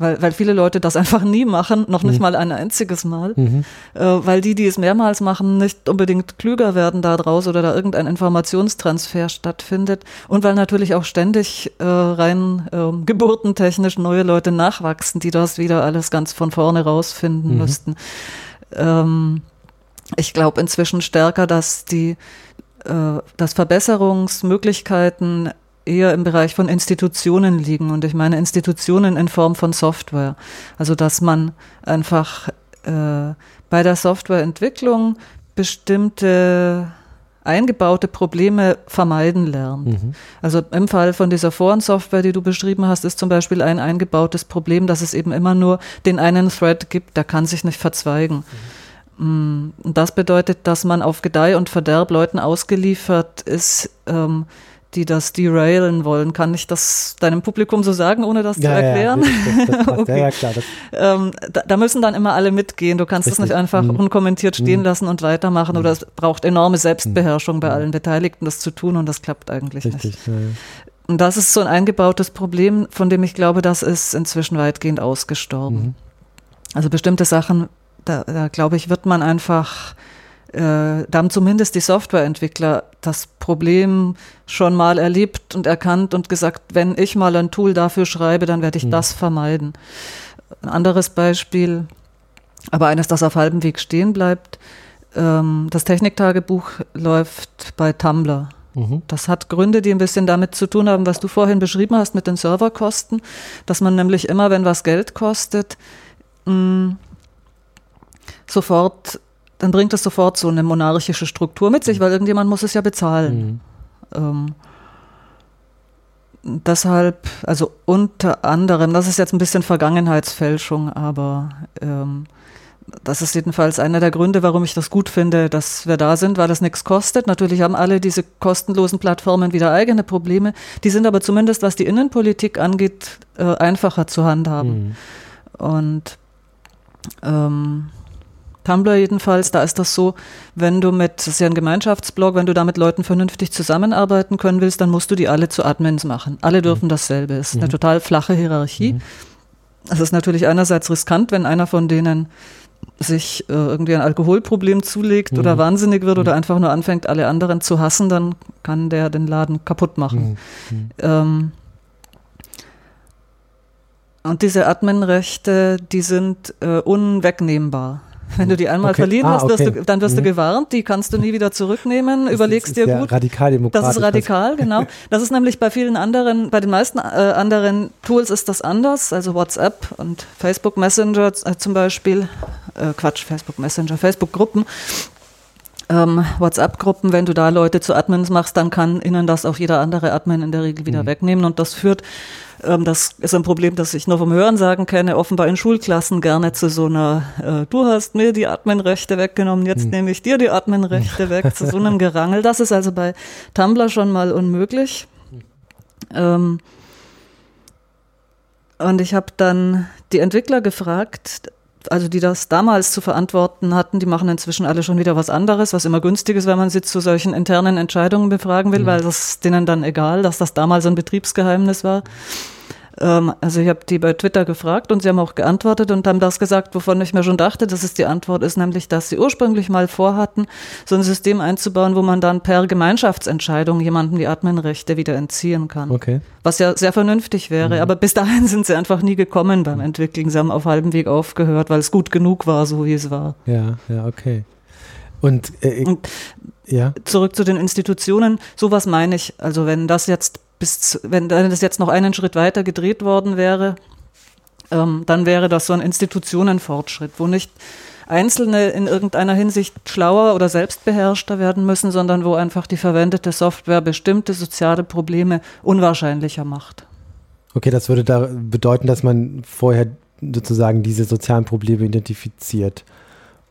weil, weil viele Leute das einfach nie machen, noch nicht Mhm. mal ein einziges Mal Mhm. äh, weil die, die es mehrmals machen, nicht unbedingt klüger werden daraus oder da irgendein Informationstransfer stattfindet und weil natürlich auch ständig äh, rein ähm, geburtentechnisch neue Leute nachwachsen, die das wieder alles ganz von vorne rausfinden Mhm. müssten. Ähm, ich glaube inzwischen stärker, dass die äh, dass Verbesserungsmöglichkeiten eher im Bereich von Institutionen liegen. Und ich meine Institutionen in Form von Software. Also dass man einfach äh, bei der Softwareentwicklung bestimmte eingebaute Probleme vermeiden lernt. Mhm. Also im Fall von dieser Forensoftware, die du beschrieben hast, ist zum Beispiel ein eingebautes Problem, dass es eben immer nur den einen Thread gibt, der kann sich nicht verzweigen. Mm, Und das bedeutet, dass man auf Gedeih und Verderb Leuten ausgeliefert ist, ähm, die das derailen wollen. Kann ich das deinem Publikum so sagen, ohne das zu erklären? Ja, das, das. Okay. ja, ja, klar. Ähm, da, da müssen dann immer alle mitgehen. Du kannst es nicht einfach Mhm. unkommentiert stehen Mhm. lassen und weitermachen oder es braucht enorme Selbstbeherrschung bei allen Beteiligten, das zu tun und das klappt eigentlich nicht. richtig. Ja, ja. Und das ist so ein eingebautes Problem, von dem ich glaube, das ist inzwischen weitgehend ausgestorben. Mhm. Also bestimmte Sachen, da, da glaube ich, wird man einfach, da haben zumindest die Softwareentwickler das Problem schon mal erlebt und erkannt und gesagt, wenn ich mal ein Tool dafür schreibe, dann werde ich Mhm. das vermeiden. Ein anderes Beispiel, aber eines, das auf halbem Weg stehen bleibt, ähm, das Techniktagebuch läuft bei Tumblr. Mhm. Das hat Gründe, die ein bisschen damit zu tun haben, was du vorhin beschrieben hast mit den Serverkosten, dass man nämlich immer, wenn was Geld kostet, mh, sofort, dann bringt es sofort so eine monarchische Struktur mit sich, weil irgendjemand muss es ja bezahlen. Mhm. Ähm, deshalb, also unter anderem, das ist jetzt ein bisschen Vergangenheitsfälschung, aber ähm, das ist jedenfalls einer der Gründe, warum ich das gut finde, dass wir da sind, weil das nichts kostet. Natürlich haben alle diese kostenlosen Plattformen wieder eigene Probleme. Die sind aber zumindest, was die Innenpolitik angeht, äh, einfacher zu handhaben. Mhm. Und ähm, Tumblr jedenfalls, da ist das so, wenn du mit, das ist ja ein Gemeinschaftsblog, wenn du da mit Leuten vernünftig zusammenarbeiten können willst, dann musst du die alle zu Admins machen. Alle dürfen dasselbe. Es ist eine Mhm. total flache Hierarchie. Mhm. Es ist natürlich einerseits riskant, wenn einer von denen sich äh, irgendwie ein Alkoholproblem zulegt oder Mhm. wahnsinnig wird oder einfach nur anfängt, alle anderen zu hassen, dann kann der den Laden kaputt machen. Mhm. Mhm. Ähm, und diese Adminrechte, die sind äh, unwegnehmbar. Wenn du die einmal Okay. verliehen Ah, hast, wirst okay. du, dann wirst du Mhm. gewarnt, die kannst du nie wieder zurücknehmen, Das überlegst ist dir ja gut. Radikal demokratisch. Das ist radikal, genau. Das ist nämlich bei vielen anderen, bei den meisten äh, anderen Tools ist das anders. Also WhatsApp und Facebook Messenger äh, zum Beispiel, äh, Quatsch, Facebook Messenger, Facebook-Gruppen. Ähm, WhatsApp-Gruppen, wenn du da Leute zu Admins machst, dann kann ihnen das auch jeder andere Admin in der Regel wieder mhm. wegnehmen und das führt ähm, das ist ein Problem, das ich nur vom Hörensagen kenne, offenbar in Schulklassen gerne zu so einer, äh, du hast mir die Adminrechte weggenommen, jetzt hm. nehme ich dir die Adminrechte weg, zu so einem Gerangel. Das ist also bei Tumblr schon mal unmöglich. Ähm, und ich habe dann die Entwickler gefragt, also die das damals zu verantworten hatten, die machen inzwischen alle schon wieder was anderes, was immer günstig ist, wenn man sie zu solchen internen Entscheidungen befragen will, mhm. weil das denen dann egal, dass das damals ein Betriebsgeheimnis war. Ähm, also ich habe die bei Twitter gefragt und sie haben auch geantwortet und haben das gesagt, wovon ich mir schon dachte, dass es die Antwort ist, nämlich, dass sie ursprünglich mal vorhatten, so ein System einzubauen, wo man dann per Gemeinschaftsentscheidung jemandem die Adminrechte wieder entziehen kann. Okay. Was ja sehr vernünftig wäre, mhm. aber bis dahin sind sie einfach nie gekommen beim Entwickeln. Sie haben auf halbem Weg aufgehört, weil es gut genug war, so wie es war. Ja, ja, okay. Und, äh, und ja. zurück zu den Institutionen, sowas meine ich. Also wenn das jetzt bis, wenn das jetzt noch einen Schritt weiter gedreht worden wäre, ähm, dann wäre das so ein Institutionenfortschritt, wo nicht Einzelne in irgendeiner Hinsicht schlauer oder selbstbeherrschter werden müssen, sondern wo einfach die verwendete Software bestimmte soziale Probleme unwahrscheinlicher macht. Okay, das würde da bedeuten, dass man vorher sozusagen diese sozialen Probleme identifiziert.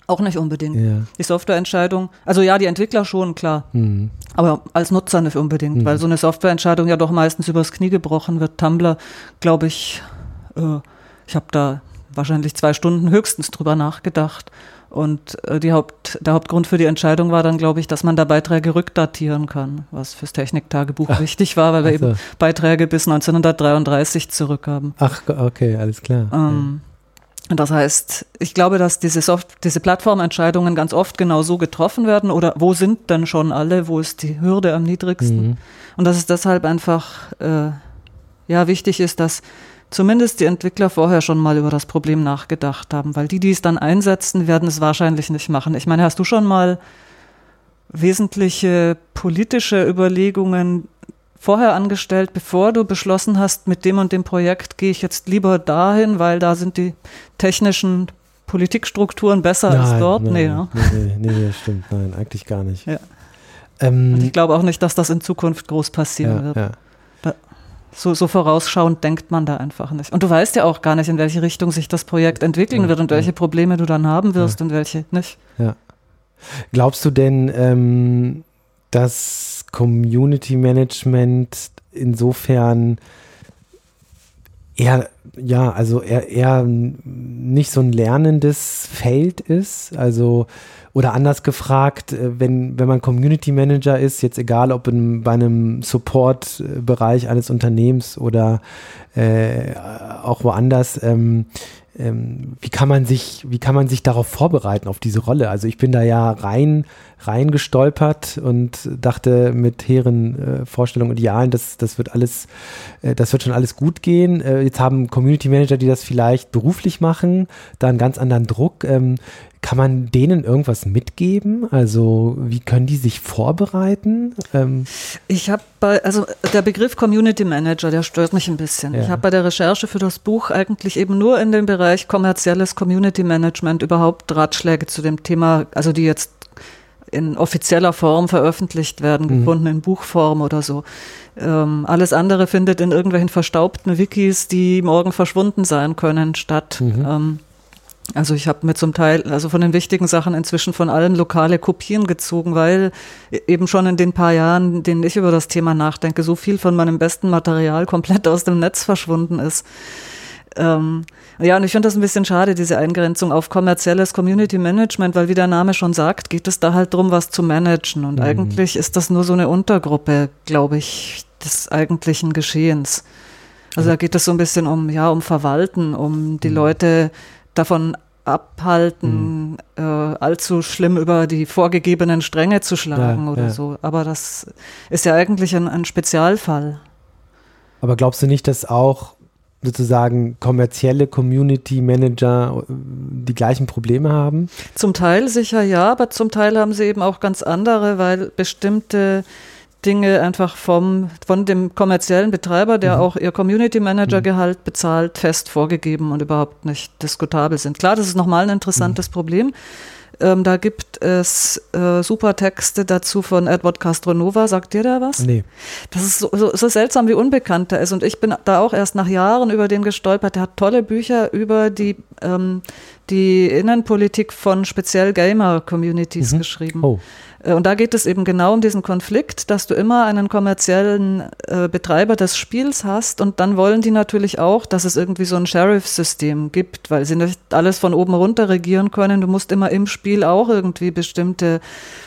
Auch nicht unbedingt. Ja. Die Softwareentscheidung, also ja, die Entwickler schon, klar. Mhm. Aber als Nutzer nicht unbedingt, mhm. weil so eine Softwareentscheidung ja doch meistens übers Knie gebrochen wird. Tumblr, glaube ich, äh, ich habe da wahrscheinlich zwei Stunden höchstens drüber nachgedacht. Und äh, die Haupt, der Hauptgrund für die Entscheidung war dann, glaube ich, dass man da Beiträge rückdatieren kann, was fürs Techniktagebuch Ach, wichtig war, weil wir so. eben Beiträge bis 1933 zurückhaben. Ach, okay, alles klar. Ähm, das heißt, ich glaube, dass diese, Soft diese Plattformentscheidungen ganz oft genau so getroffen werden oder wo sind denn schon alle, wo ist die Hürde am niedrigsten? Mhm. Und dass es deshalb einfach äh, ja, wichtig ist, dass zumindest die Entwickler vorher schon mal über das Problem nachgedacht haben, weil die, die es dann einsetzen, werden es wahrscheinlich nicht machen. Ich meine, hast du schon mal wesentliche politische Überlegungen vorher angestellt, bevor du beschlossen hast, mit dem und dem Projekt gehe ich jetzt lieber dahin, weil da sind die technischen Politikstrukturen besser nein, als dort? Nein, nee, ne? nee, nee, nee, stimmt. Nein, eigentlich gar nicht. Ja. Ähm, und ich glaube auch nicht, dass das in Zukunft groß passieren ja, wird. Ja. So, so, vorausschauend denkt man da einfach nicht. Und du weißt ja auch gar nicht, in welche Richtung sich das Projekt entwickeln wird und welche Probleme du dann haben wirst und welche nicht. Ja. Glaubst du denn, ähm, dass Community Management insofern eher, ja, also eher, eher nicht so ein lernendes Feld ist. Also, oder anders gefragt, äh, wenn, wenn man Community Manager ist, jetzt egal ob in, bei einem Support-Bereich eines Unternehmens oder äh, auch woanders, ähm, ähm, wie kann man sich, wie kann man sich darauf vorbereiten, auf diese Rolle? Also ich bin da ja rein, rein gestolpert und dachte mit hehren äh, Vorstellungen und Idealen, das, das wird alles, äh, das wird schon alles gut gehen. Äh, jetzt haben Community Manager, die das vielleicht beruflich machen, da einen ganz anderen Druck. Ähm, kann man denen irgendwas mitgeben? Also wie können die sich vorbereiten? Ähm ich habe bei, also der Begriff Community Manager, der stört mich ein bisschen. Ja. Ich habe bei der Recherche für das Buch eigentlich eben nur in dem Bereich kommerzielles Community Management überhaupt Ratschläge zu dem Thema, also die jetzt in offizieller Form veröffentlicht werden, mhm. gefunden in Buchform oder so. Ähm, alles andere findet in irgendwelchen verstaubten Wikis, die morgen verschwunden sein können, statt. Mhm. Ähm, also ich habe mir zum Teil, also von den wichtigen Sachen inzwischen von allen lokale Kopien gezogen, weil eben schon in den paar Jahren, in denen ich über das Thema nachdenke, so viel von meinem besten Material komplett aus dem Netz verschwunden ist. Ähm, ja, und ich finde das ein bisschen schade, diese Eingrenzung auf kommerzielles Community Management, weil wie der Name schon sagt, geht es da halt darum, was zu managen. Und mhm. eigentlich ist das nur so eine Untergruppe, glaube ich, des eigentlichen Geschehens. Also da geht es so ein bisschen um, ja, um Verwalten, um die mhm. Leute davon abhalten, mhm. äh, allzu schlimm über die vorgegebenen Stränge zu schlagen ja, oder ja. so. Aber das ist ja eigentlich ein, ein Spezialfall. Aber glaubst du nicht, dass auch sozusagen kommerzielle Community Manager äh, die gleichen Probleme haben? Zum Teil sicher ja, aber zum Teil haben sie eben auch ganz andere, weil bestimmte Dinge einfach vom, von dem kommerziellen Betreiber, der mhm. auch ihr Community Manager Gehalt bezahlt, fest vorgegeben und überhaupt nicht diskutabel sind. Klar, das ist nochmal ein interessantes mhm. Problem. Ähm, da gibt es äh, super Texte dazu von Edward Castronova. Sagt dir da was? Nee. Das ist so, so, so seltsam, wie unbekannt er ist. Und ich bin da auch erst nach Jahren über den gestolpert. Der hat tolle Bücher über die, ähm, die Innenpolitik von speziell Gamer-Communities mhm. geschrieben. Oh. Äh, und da geht es eben genau um diesen Konflikt, dass du immer einen kommerziellen äh, Betreiber des Spiels hast und dann wollen die natürlich auch, dass es irgendwie so ein Sheriff-System gibt, weil sie nicht alles von oben runter regieren können. Du musst immer im Spiel auch irgendwie bestimmte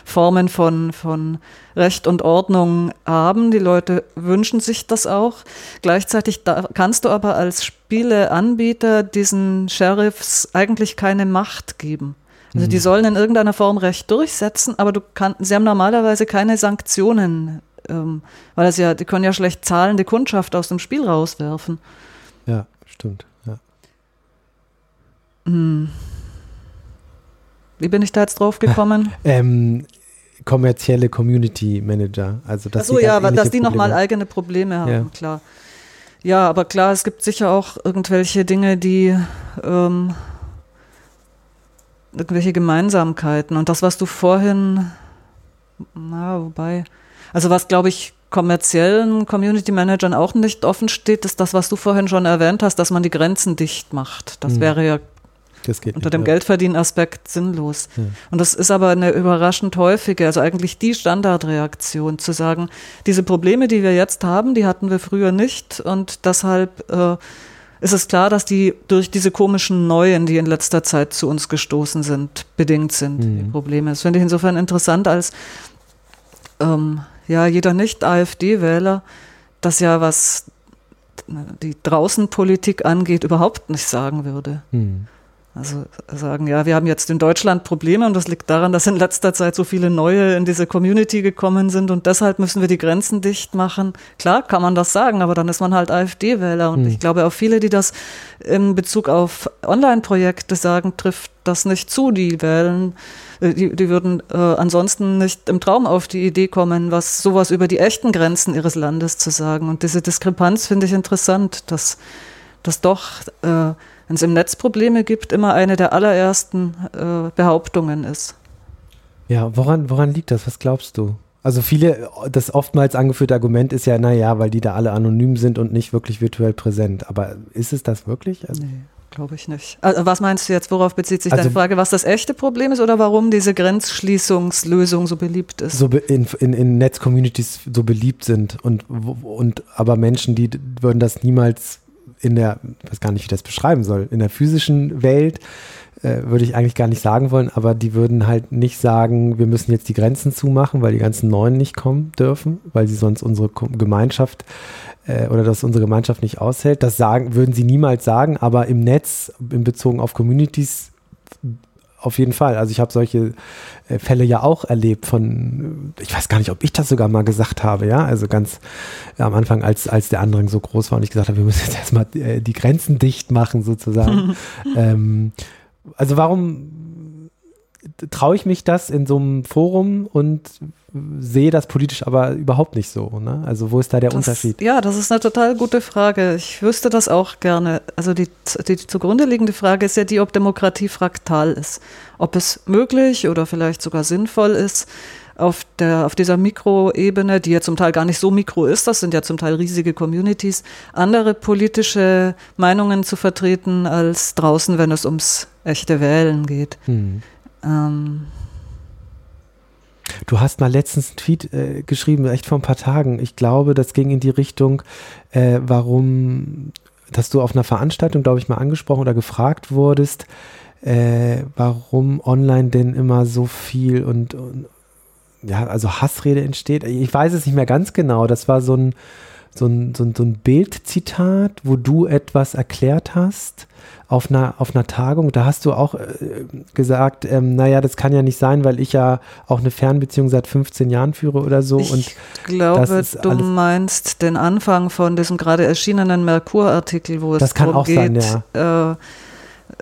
Formen von, von Recht und Ordnung haben. Die Leute wünschen sich das auch. Gleichzeitig da, kannst du aber als Spieleanbieter diesen Sheriffs eigentlich keine Macht geben. Also die mhm. sollen in irgendeiner Form Recht durchsetzen, aber du kann, sie haben normalerweise keine Sanktionen, ähm, weil das ja, die können ja schlecht zahlende Kundschaft aus dem Spiel rauswerfen. Ja, stimmt. Ja. Hm. Wie bin ich da jetzt drauf gekommen? ähm, kommerzielle Community Manager. Also dass Achso, ja, dass die nochmal eigene Probleme haben, ja. klar. Ja, aber klar, es gibt sicher auch irgendwelche Dinge, die ähm, irgendwelche Gemeinsamkeiten. Und das, was du vorhin, na, wobei, also was glaube ich kommerziellen Community Managern auch nicht offen steht, ist das, was du vorhin schon erwähnt hast, dass man die Grenzen dicht macht. Das mhm. wäre ja unter nicht, dem ja. Geldverdienen-Aspekt sinnlos. Ja. Und das ist aber eine überraschend häufige, also eigentlich die Standardreaktion, zu sagen, diese Probleme, die wir jetzt haben, die hatten wir früher nicht und deshalb äh, ist es klar, dass die durch diese komischen Neuen, die in letzter Zeit zu uns gestoßen sind, bedingt sind, mhm. die Probleme. Das finde ich insofern interessant, als ähm, ja jeder Nicht-AfD-Wähler das ja, was die Draußenpolitik angeht, überhaupt nicht sagen würde. Mhm. Also sagen, ja, wir haben jetzt in Deutschland Probleme und das liegt daran, dass in letzter Zeit so viele neue in diese Community gekommen sind und deshalb müssen wir die Grenzen dicht machen. Klar kann man das sagen, aber dann ist man halt AfD-Wähler und hm. ich glaube auch viele, die das in Bezug auf Online-Projekte sagen, trifft das nicht zu. Die wählen, äh, die, die würden äh, ansonsten nicht im Traum auf die Idee kommen, was sowas über die echten Grenzen ihres Landes zu sagen. Und diese Diskrepanz finde ich interessant, dass, dass doch äh, wenn es im Netz Probleme gibt, immer eine der allerersten äh, Behauptungen ist. Ja, woran, woran liegt das? Was glaubst du? Also viele, das oftmals angeführte Argument ist ja, naja, weil die da alle anonym sind und nicht wirklich virtuell präsent. Aber ist es das wirklich? Also nee, glaube ich nicht. Also was meinst du jetzt, worauf bezieht sich also, deine Frage? Was das echte Problem ist oder warum diese Grenzschließungslösung so beliebt ist? So in, in, in Netz-Communities so beliebt sind und, und aber Menschen, die würden das niemals in der, ich weiß gar nicht, wie ich das beschreiben soll, in der physischen Welt äh, würde ich eigentlich gar nicht sagen wollen, aber die würden halt nicht sagen, wir müssen jetzt die Grenzen zumachen, weil die ganzen Neuen nicht kommen dürfen, weil sie sonst unsere Gemeinschaft äh, oder dass unsere Gemeinschaft nicht aushält. Das sagen, würden sie niemals sagen, aber im Netz, in Bezug auf Communities, auf jeden Fall. Also ich habe solche äh, Fälle ja auch erlebt von, ich weiß gar nicht, ob ich das sogar mal gesagt habe, ja, also ganz am Anfang, als, als der Andrang so groß war und ich gesagt habe, wir müssen jetzt erstmal äh, die Grenzen dicht machen sozusagen. ähm, also warum traue ich mich das in so einem Forum und sehe das politisch aber überhaupt nicht so. Ne? Also wo ist da der das, Unterschied? Ja, das ist eine total gute Frage. Ich wüsste das auch gerne. Also die, die, die zugrunde liegende Frage ist ja die, ob Demokratie fraktal ist. Ob es möglich oder vielleicht sogar sinnvoll ist, auf, der, auf dieser Mikroebene, die ja zum Teil gar nicht so mikro ist, das sind ja zum Teil riesige Communities, andere politische Meinungen zu vertreten als draußen, wenn es ums echte Wählen geht. Hm. Ähm, Du hast mal letztens einen Tweet äh, geschrieben, echt vor ein paar Tagen. Ich glaube, das ging in die Richtung, äh, warum, dass du auf einer Veranstaltung, glaube ich, mal angesprochen oder gefragt wurdest, äh, warum online denn immer so viel und, und, ja, also Hassrede entsteht. Ich weiß es nicht mehr ganz genau. Das war so ein, so ein, so ein, so ein Bildzitat, wo du etwas erklärt hast auf einer, auf einer Tagung, da hast du auch äh, gesagt, ähm, naja, das kann ja nicht sein, weil ich ja auch eine Fernbeziehung seit 15 Jahren führe oder so. Ich und glaube, du meinst den Anfang von diesem gerade erschienenen Merkur-Artikel, wo es darum geht, sein, ja. äh,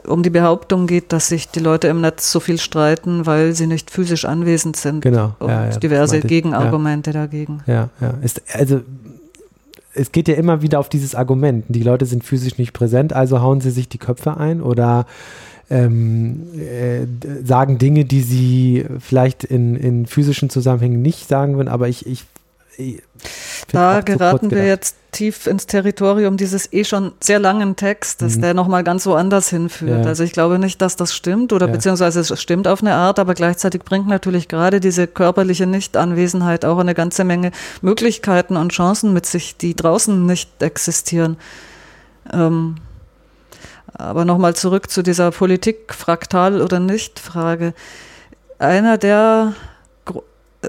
um die Behauptung geht, dass sich die Leute im Netz so viel streiten, weil sie nicht physisch anwesend sind. Genau. Und ja, ja, diverse Gegenargumente dagegen. Ja, ja. Ist, also es geht ja immer wieder auf dieses Argument. Die Leute sind physisch nicht präsent, also hauen sie sich die Köpfe ein oder ähm, äh, sagen Dinge, die sie vielleicht in, in physischen Zusammenhängen nicht sagen würden, aber ich, ich, ich da geraten wir jetzt tief ins Territorium dieses eh schon sehr langen Textes, mhm. der nochmal ganz woanders hinführt. Ja. Also ich glaube nicht, dass das stimmt oder ja. beziehungsweise es stimmt auf eine Art, aber gleichzeitig bringt natürlich gerade diese körperliche Nichtanwesenheit auch eine ganze Menge Möglichkeiten und Chancen mit sich, die draußen nicht existieren. Ähm, aber nochmal zurück zu dieser Politik, fraktal oder nicht Frage. Einer der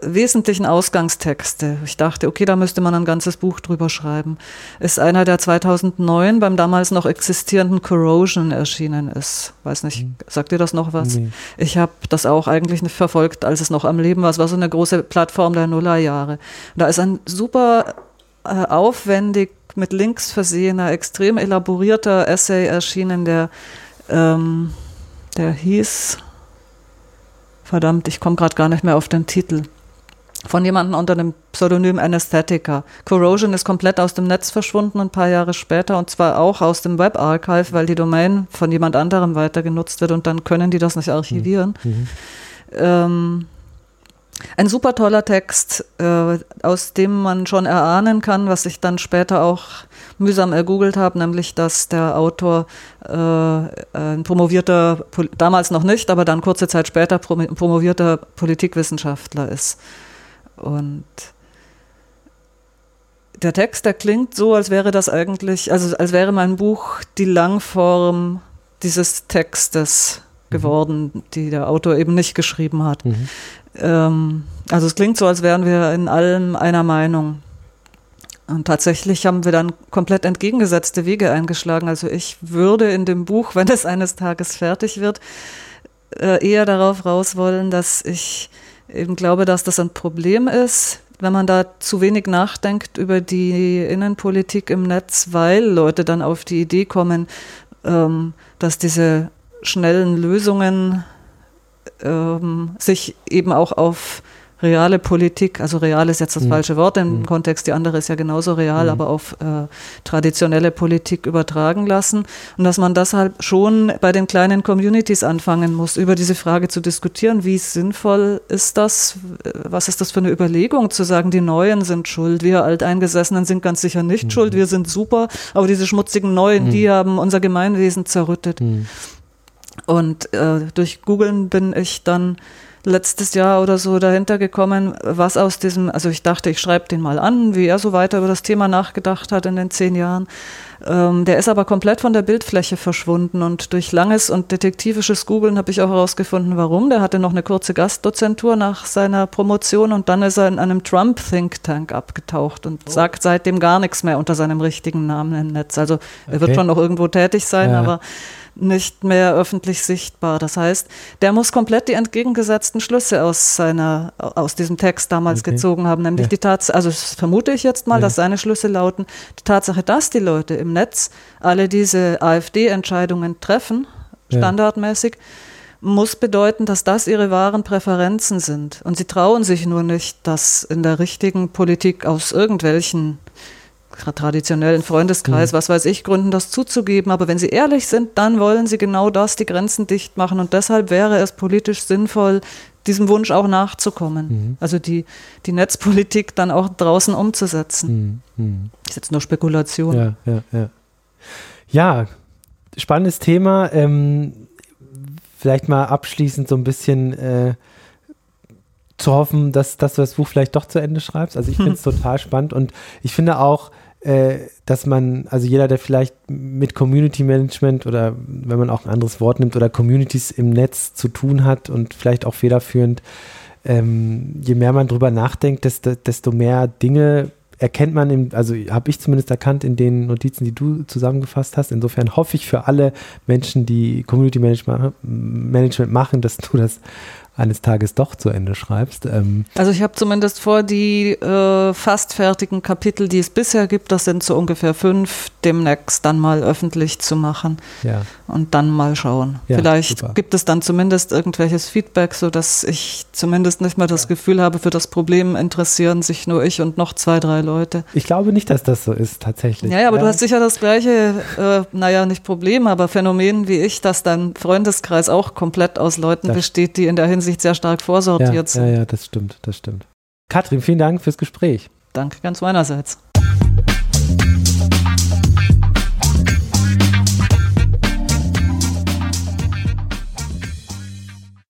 wesentlichen Ausgangstexte, ich dachte, okay, da müsste man ein ganzes Buch drüber schreiben, ist einer, der 2009 beim damals noch existierenden Corrosion erschienen ist. Weiß nicht, mhm. sagt ihr das noch was? Nee. Ich habe das auch eigentlich nicht verfolgt, als es noch am Leben war. Es war so eine große Plattform der Nullerjahre. Da ist ein super äh, aufwendig mit Links versehener, extrem elaborierter Essay erschienen, der, ähm, der hieß, verdammt, ich komme gerade gar nicht mehr auf den Titel von jemandem unter dem Pseudonym Anesthetica. Corrosion ist komplett aus dem Netz verschwunden ein paar Jahre später und zwar auch aus dem Web Archive, weil die Domain von jemand anderem weiter genutzt wird und dann können die das nicht archivieren. Mhm. mhm. Ähm, ein super toller Text, äh, aus dem man schon erahnen kann, was ich dann später auch mühsam ergoogelt habe, nämlich dass der Autor äh, ein promovierter, damals noch nicht, aber dann kurze Zeit später promovierter Politikwissenschaftler ist. Und der Text, der klingt so, als wäre das eigentlich, also als wäre mein Buch die Langform dieses Textes mhm. geworden, die der Autor eben nicht geschrieben hat. Mhm. Ähm, also es klingt so, als wären wir in allem einer Meinung. Und tatsächlich haben wir dann komplett entgegengesetzte Wege eingeschlagen. Also ich würde in dem Buch, wenn es eines Tages fertig wird, äh, eher darauf raus wollen, dass ich eben glaube, dass das ein Problem ist, wenn man da zu wenig nachdenkt über die Innenpolitik im Netz, weil Leute dann auf die Idee kommen, ähm, dass diese schnellen Lösungen ähm, sich eben auch auf reale Politik, also real ist jetzt das mhm. falsche Wort im mhm. Kontext, die andere ist ja genauso real, mhm. aber auf äh, traditionelle Politik übertragen lassen und dass man deshalb schon bei den kleinen Communities anfangen muss, über diese Frage zu diskutieren, wie sinnvoll ist das, was ist das für eine Überlegung, zu sagen, die Neuen sind schuld, wir Alteingesessenen sind ganz sicher nicht mhm. schuld, wir sind super, aber diese schmutzigen Neuen, die mhm. haben unser Gemeinwesen zerrüttet. Mhm. Und äh, durch Googlen bin ich dann letztes Jahr oder so dahinter gekommen, was aus diesem, also ich dachte, ich schreibe den mal an, wie er so weiter über das Thema nachgedacht hat in den zehn Jahren. Ähm, der ist aber komplett von der Bildfläche verschwunden und durch langes und detektivisches Googlen habe ich auch herausgefunden, warum. Der hatte noch eine kurze Gastdozentur nach seiner Promotion und dann ist er in einem Trump-Think Tank abgetaucht und oh. sagt seitdem gar nichts mehr unter seinem richtigen Namen im Netz. Also er okay. wird schon noch irgendwo tätig sein, ja. aber nicht mehr öffentlich sichtbar. Das heißt, der muss komplett die entgegengesetzten Schlüsse aus seiner, aus diesem Text damals okay. gezogen haben, nämlich ja. die Tatsache, also das vermute ich jetzt mal, ja. dass seine Schlüsse lauten, die Tatsache, dass die Leute im Netz alle diese AfD-Entscheidungen treffen, standardmäßig, muss bedeuten, dass das ihre wahren Präferenzen sind. Und sie trauen sich nur nicht, das in der richtigen Politik aus irgendwelchen traditionellen Freundeskreis, mhm. was weiß ich, Gründen, das zuzugeben. Aber wenn sie ehrlich sind, dann wollen sie genau das, die Grenzen dicht machen. Und deshalb wäre es politisch sinnvoll, diesem Wunsch auch nachzukommen. Mhm. Also die, die Netzpolitik dann auch draußen umzusetzen. Mhm. mhm. Ist jetzt nur Spekulation. Ja, ja, ja. Ja, spannendes Thema. Ähm, vielleicht mal abschließend so ein bisschen äh, zu hoffen, dass, dass du das Buch vielleicht doch zu Ende schreibst. Also ich finde es total spannend und ich finde auch, dass man, also jeder, der vielleicht mit Community Management oder wenn man auch ein anderes Wort nimmt oder Communities im Netz zu tun hat und vielleicht auch federführend, ähm, je mehr man drüber nachdenkt, desto, desto mehr Dinge erkennt man, im, also habe ich zumindest erkannt in den Notizen, die du zusammengefasst hast. Insofern hoffe ich für alle Menschen, die Community Management machen, dass du das eines Tages doch zu Ende schreibst. Ähm, also ich habe zumindest vor, die äh, fast fertigen Kapitel, die es bisher gibt, das sind so ungefähr fünf, demnächst dann mal öffentlich zu machen ja. und dann mal schauen. Ja, Vielleicht super. gibt es dann zumindest irgendwelches Feedback, sodass ich zumindest nicht mehr das Gefühl habe, für das Problem interessieren sich nur ich und noch zwei, drei Leute. Ich glaube nicht, dass das so ist tatsächlich. Ja, ja aber du hast sicher das gleiche, äh, naja, nicht Problem, aber Phänomen wie ich, dass dein Freundeskreis auch komplett aus Leuten Das- besteht, die in der Hinsicht sehr stark vorsortiert ja, sind. ja, ja, das stimmt, das stimmt. Katrin, vielen Dank fürs Gespräch. Danke ganz meinerseits.